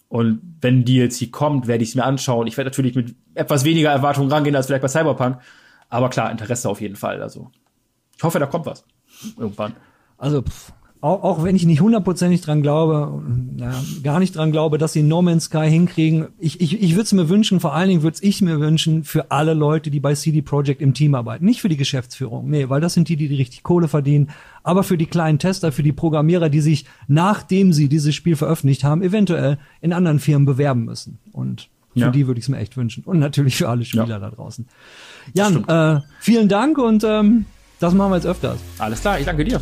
Und wenn DLC kommt, werde ich es mir anschauen. Ich werde natürlich mit etwas weniger Erwartungen rangehen als vielleicht bei Cyberpunk. Aber klar, Interesse auf jeden Fall. Also ich hoffe, da kommt was. Irgendwann. Also pff, auch, auch wenn ich nicht hundertprozentig dran glaube, ja, gar nicht dran glaube, dass sie No Man's Sky hinkriegen, ich, ich, ich würde es mir wünschen, vor allen Dingen würde ich mir wünschen für alle Leute, die bei CD Projekt im Team arbeiten. Nicht für die Geschäftsführung, nee, weil das sind die, die, die richtig Kohle verdienen, aber für die kleinen Tester, für die Programmierer, die sich, nachdem sie dieses Spiel veröffentlicht haben, eventuell in anderen Firmen bewerben müssen. Und für ja. die würde ich es mir echt wünschen. Und natürlich für alle Spieler ja. da draußen. Jan, äh, vielen Dank und ähm, das machen wir jetzt öfters. Alles klar, ich danke dir.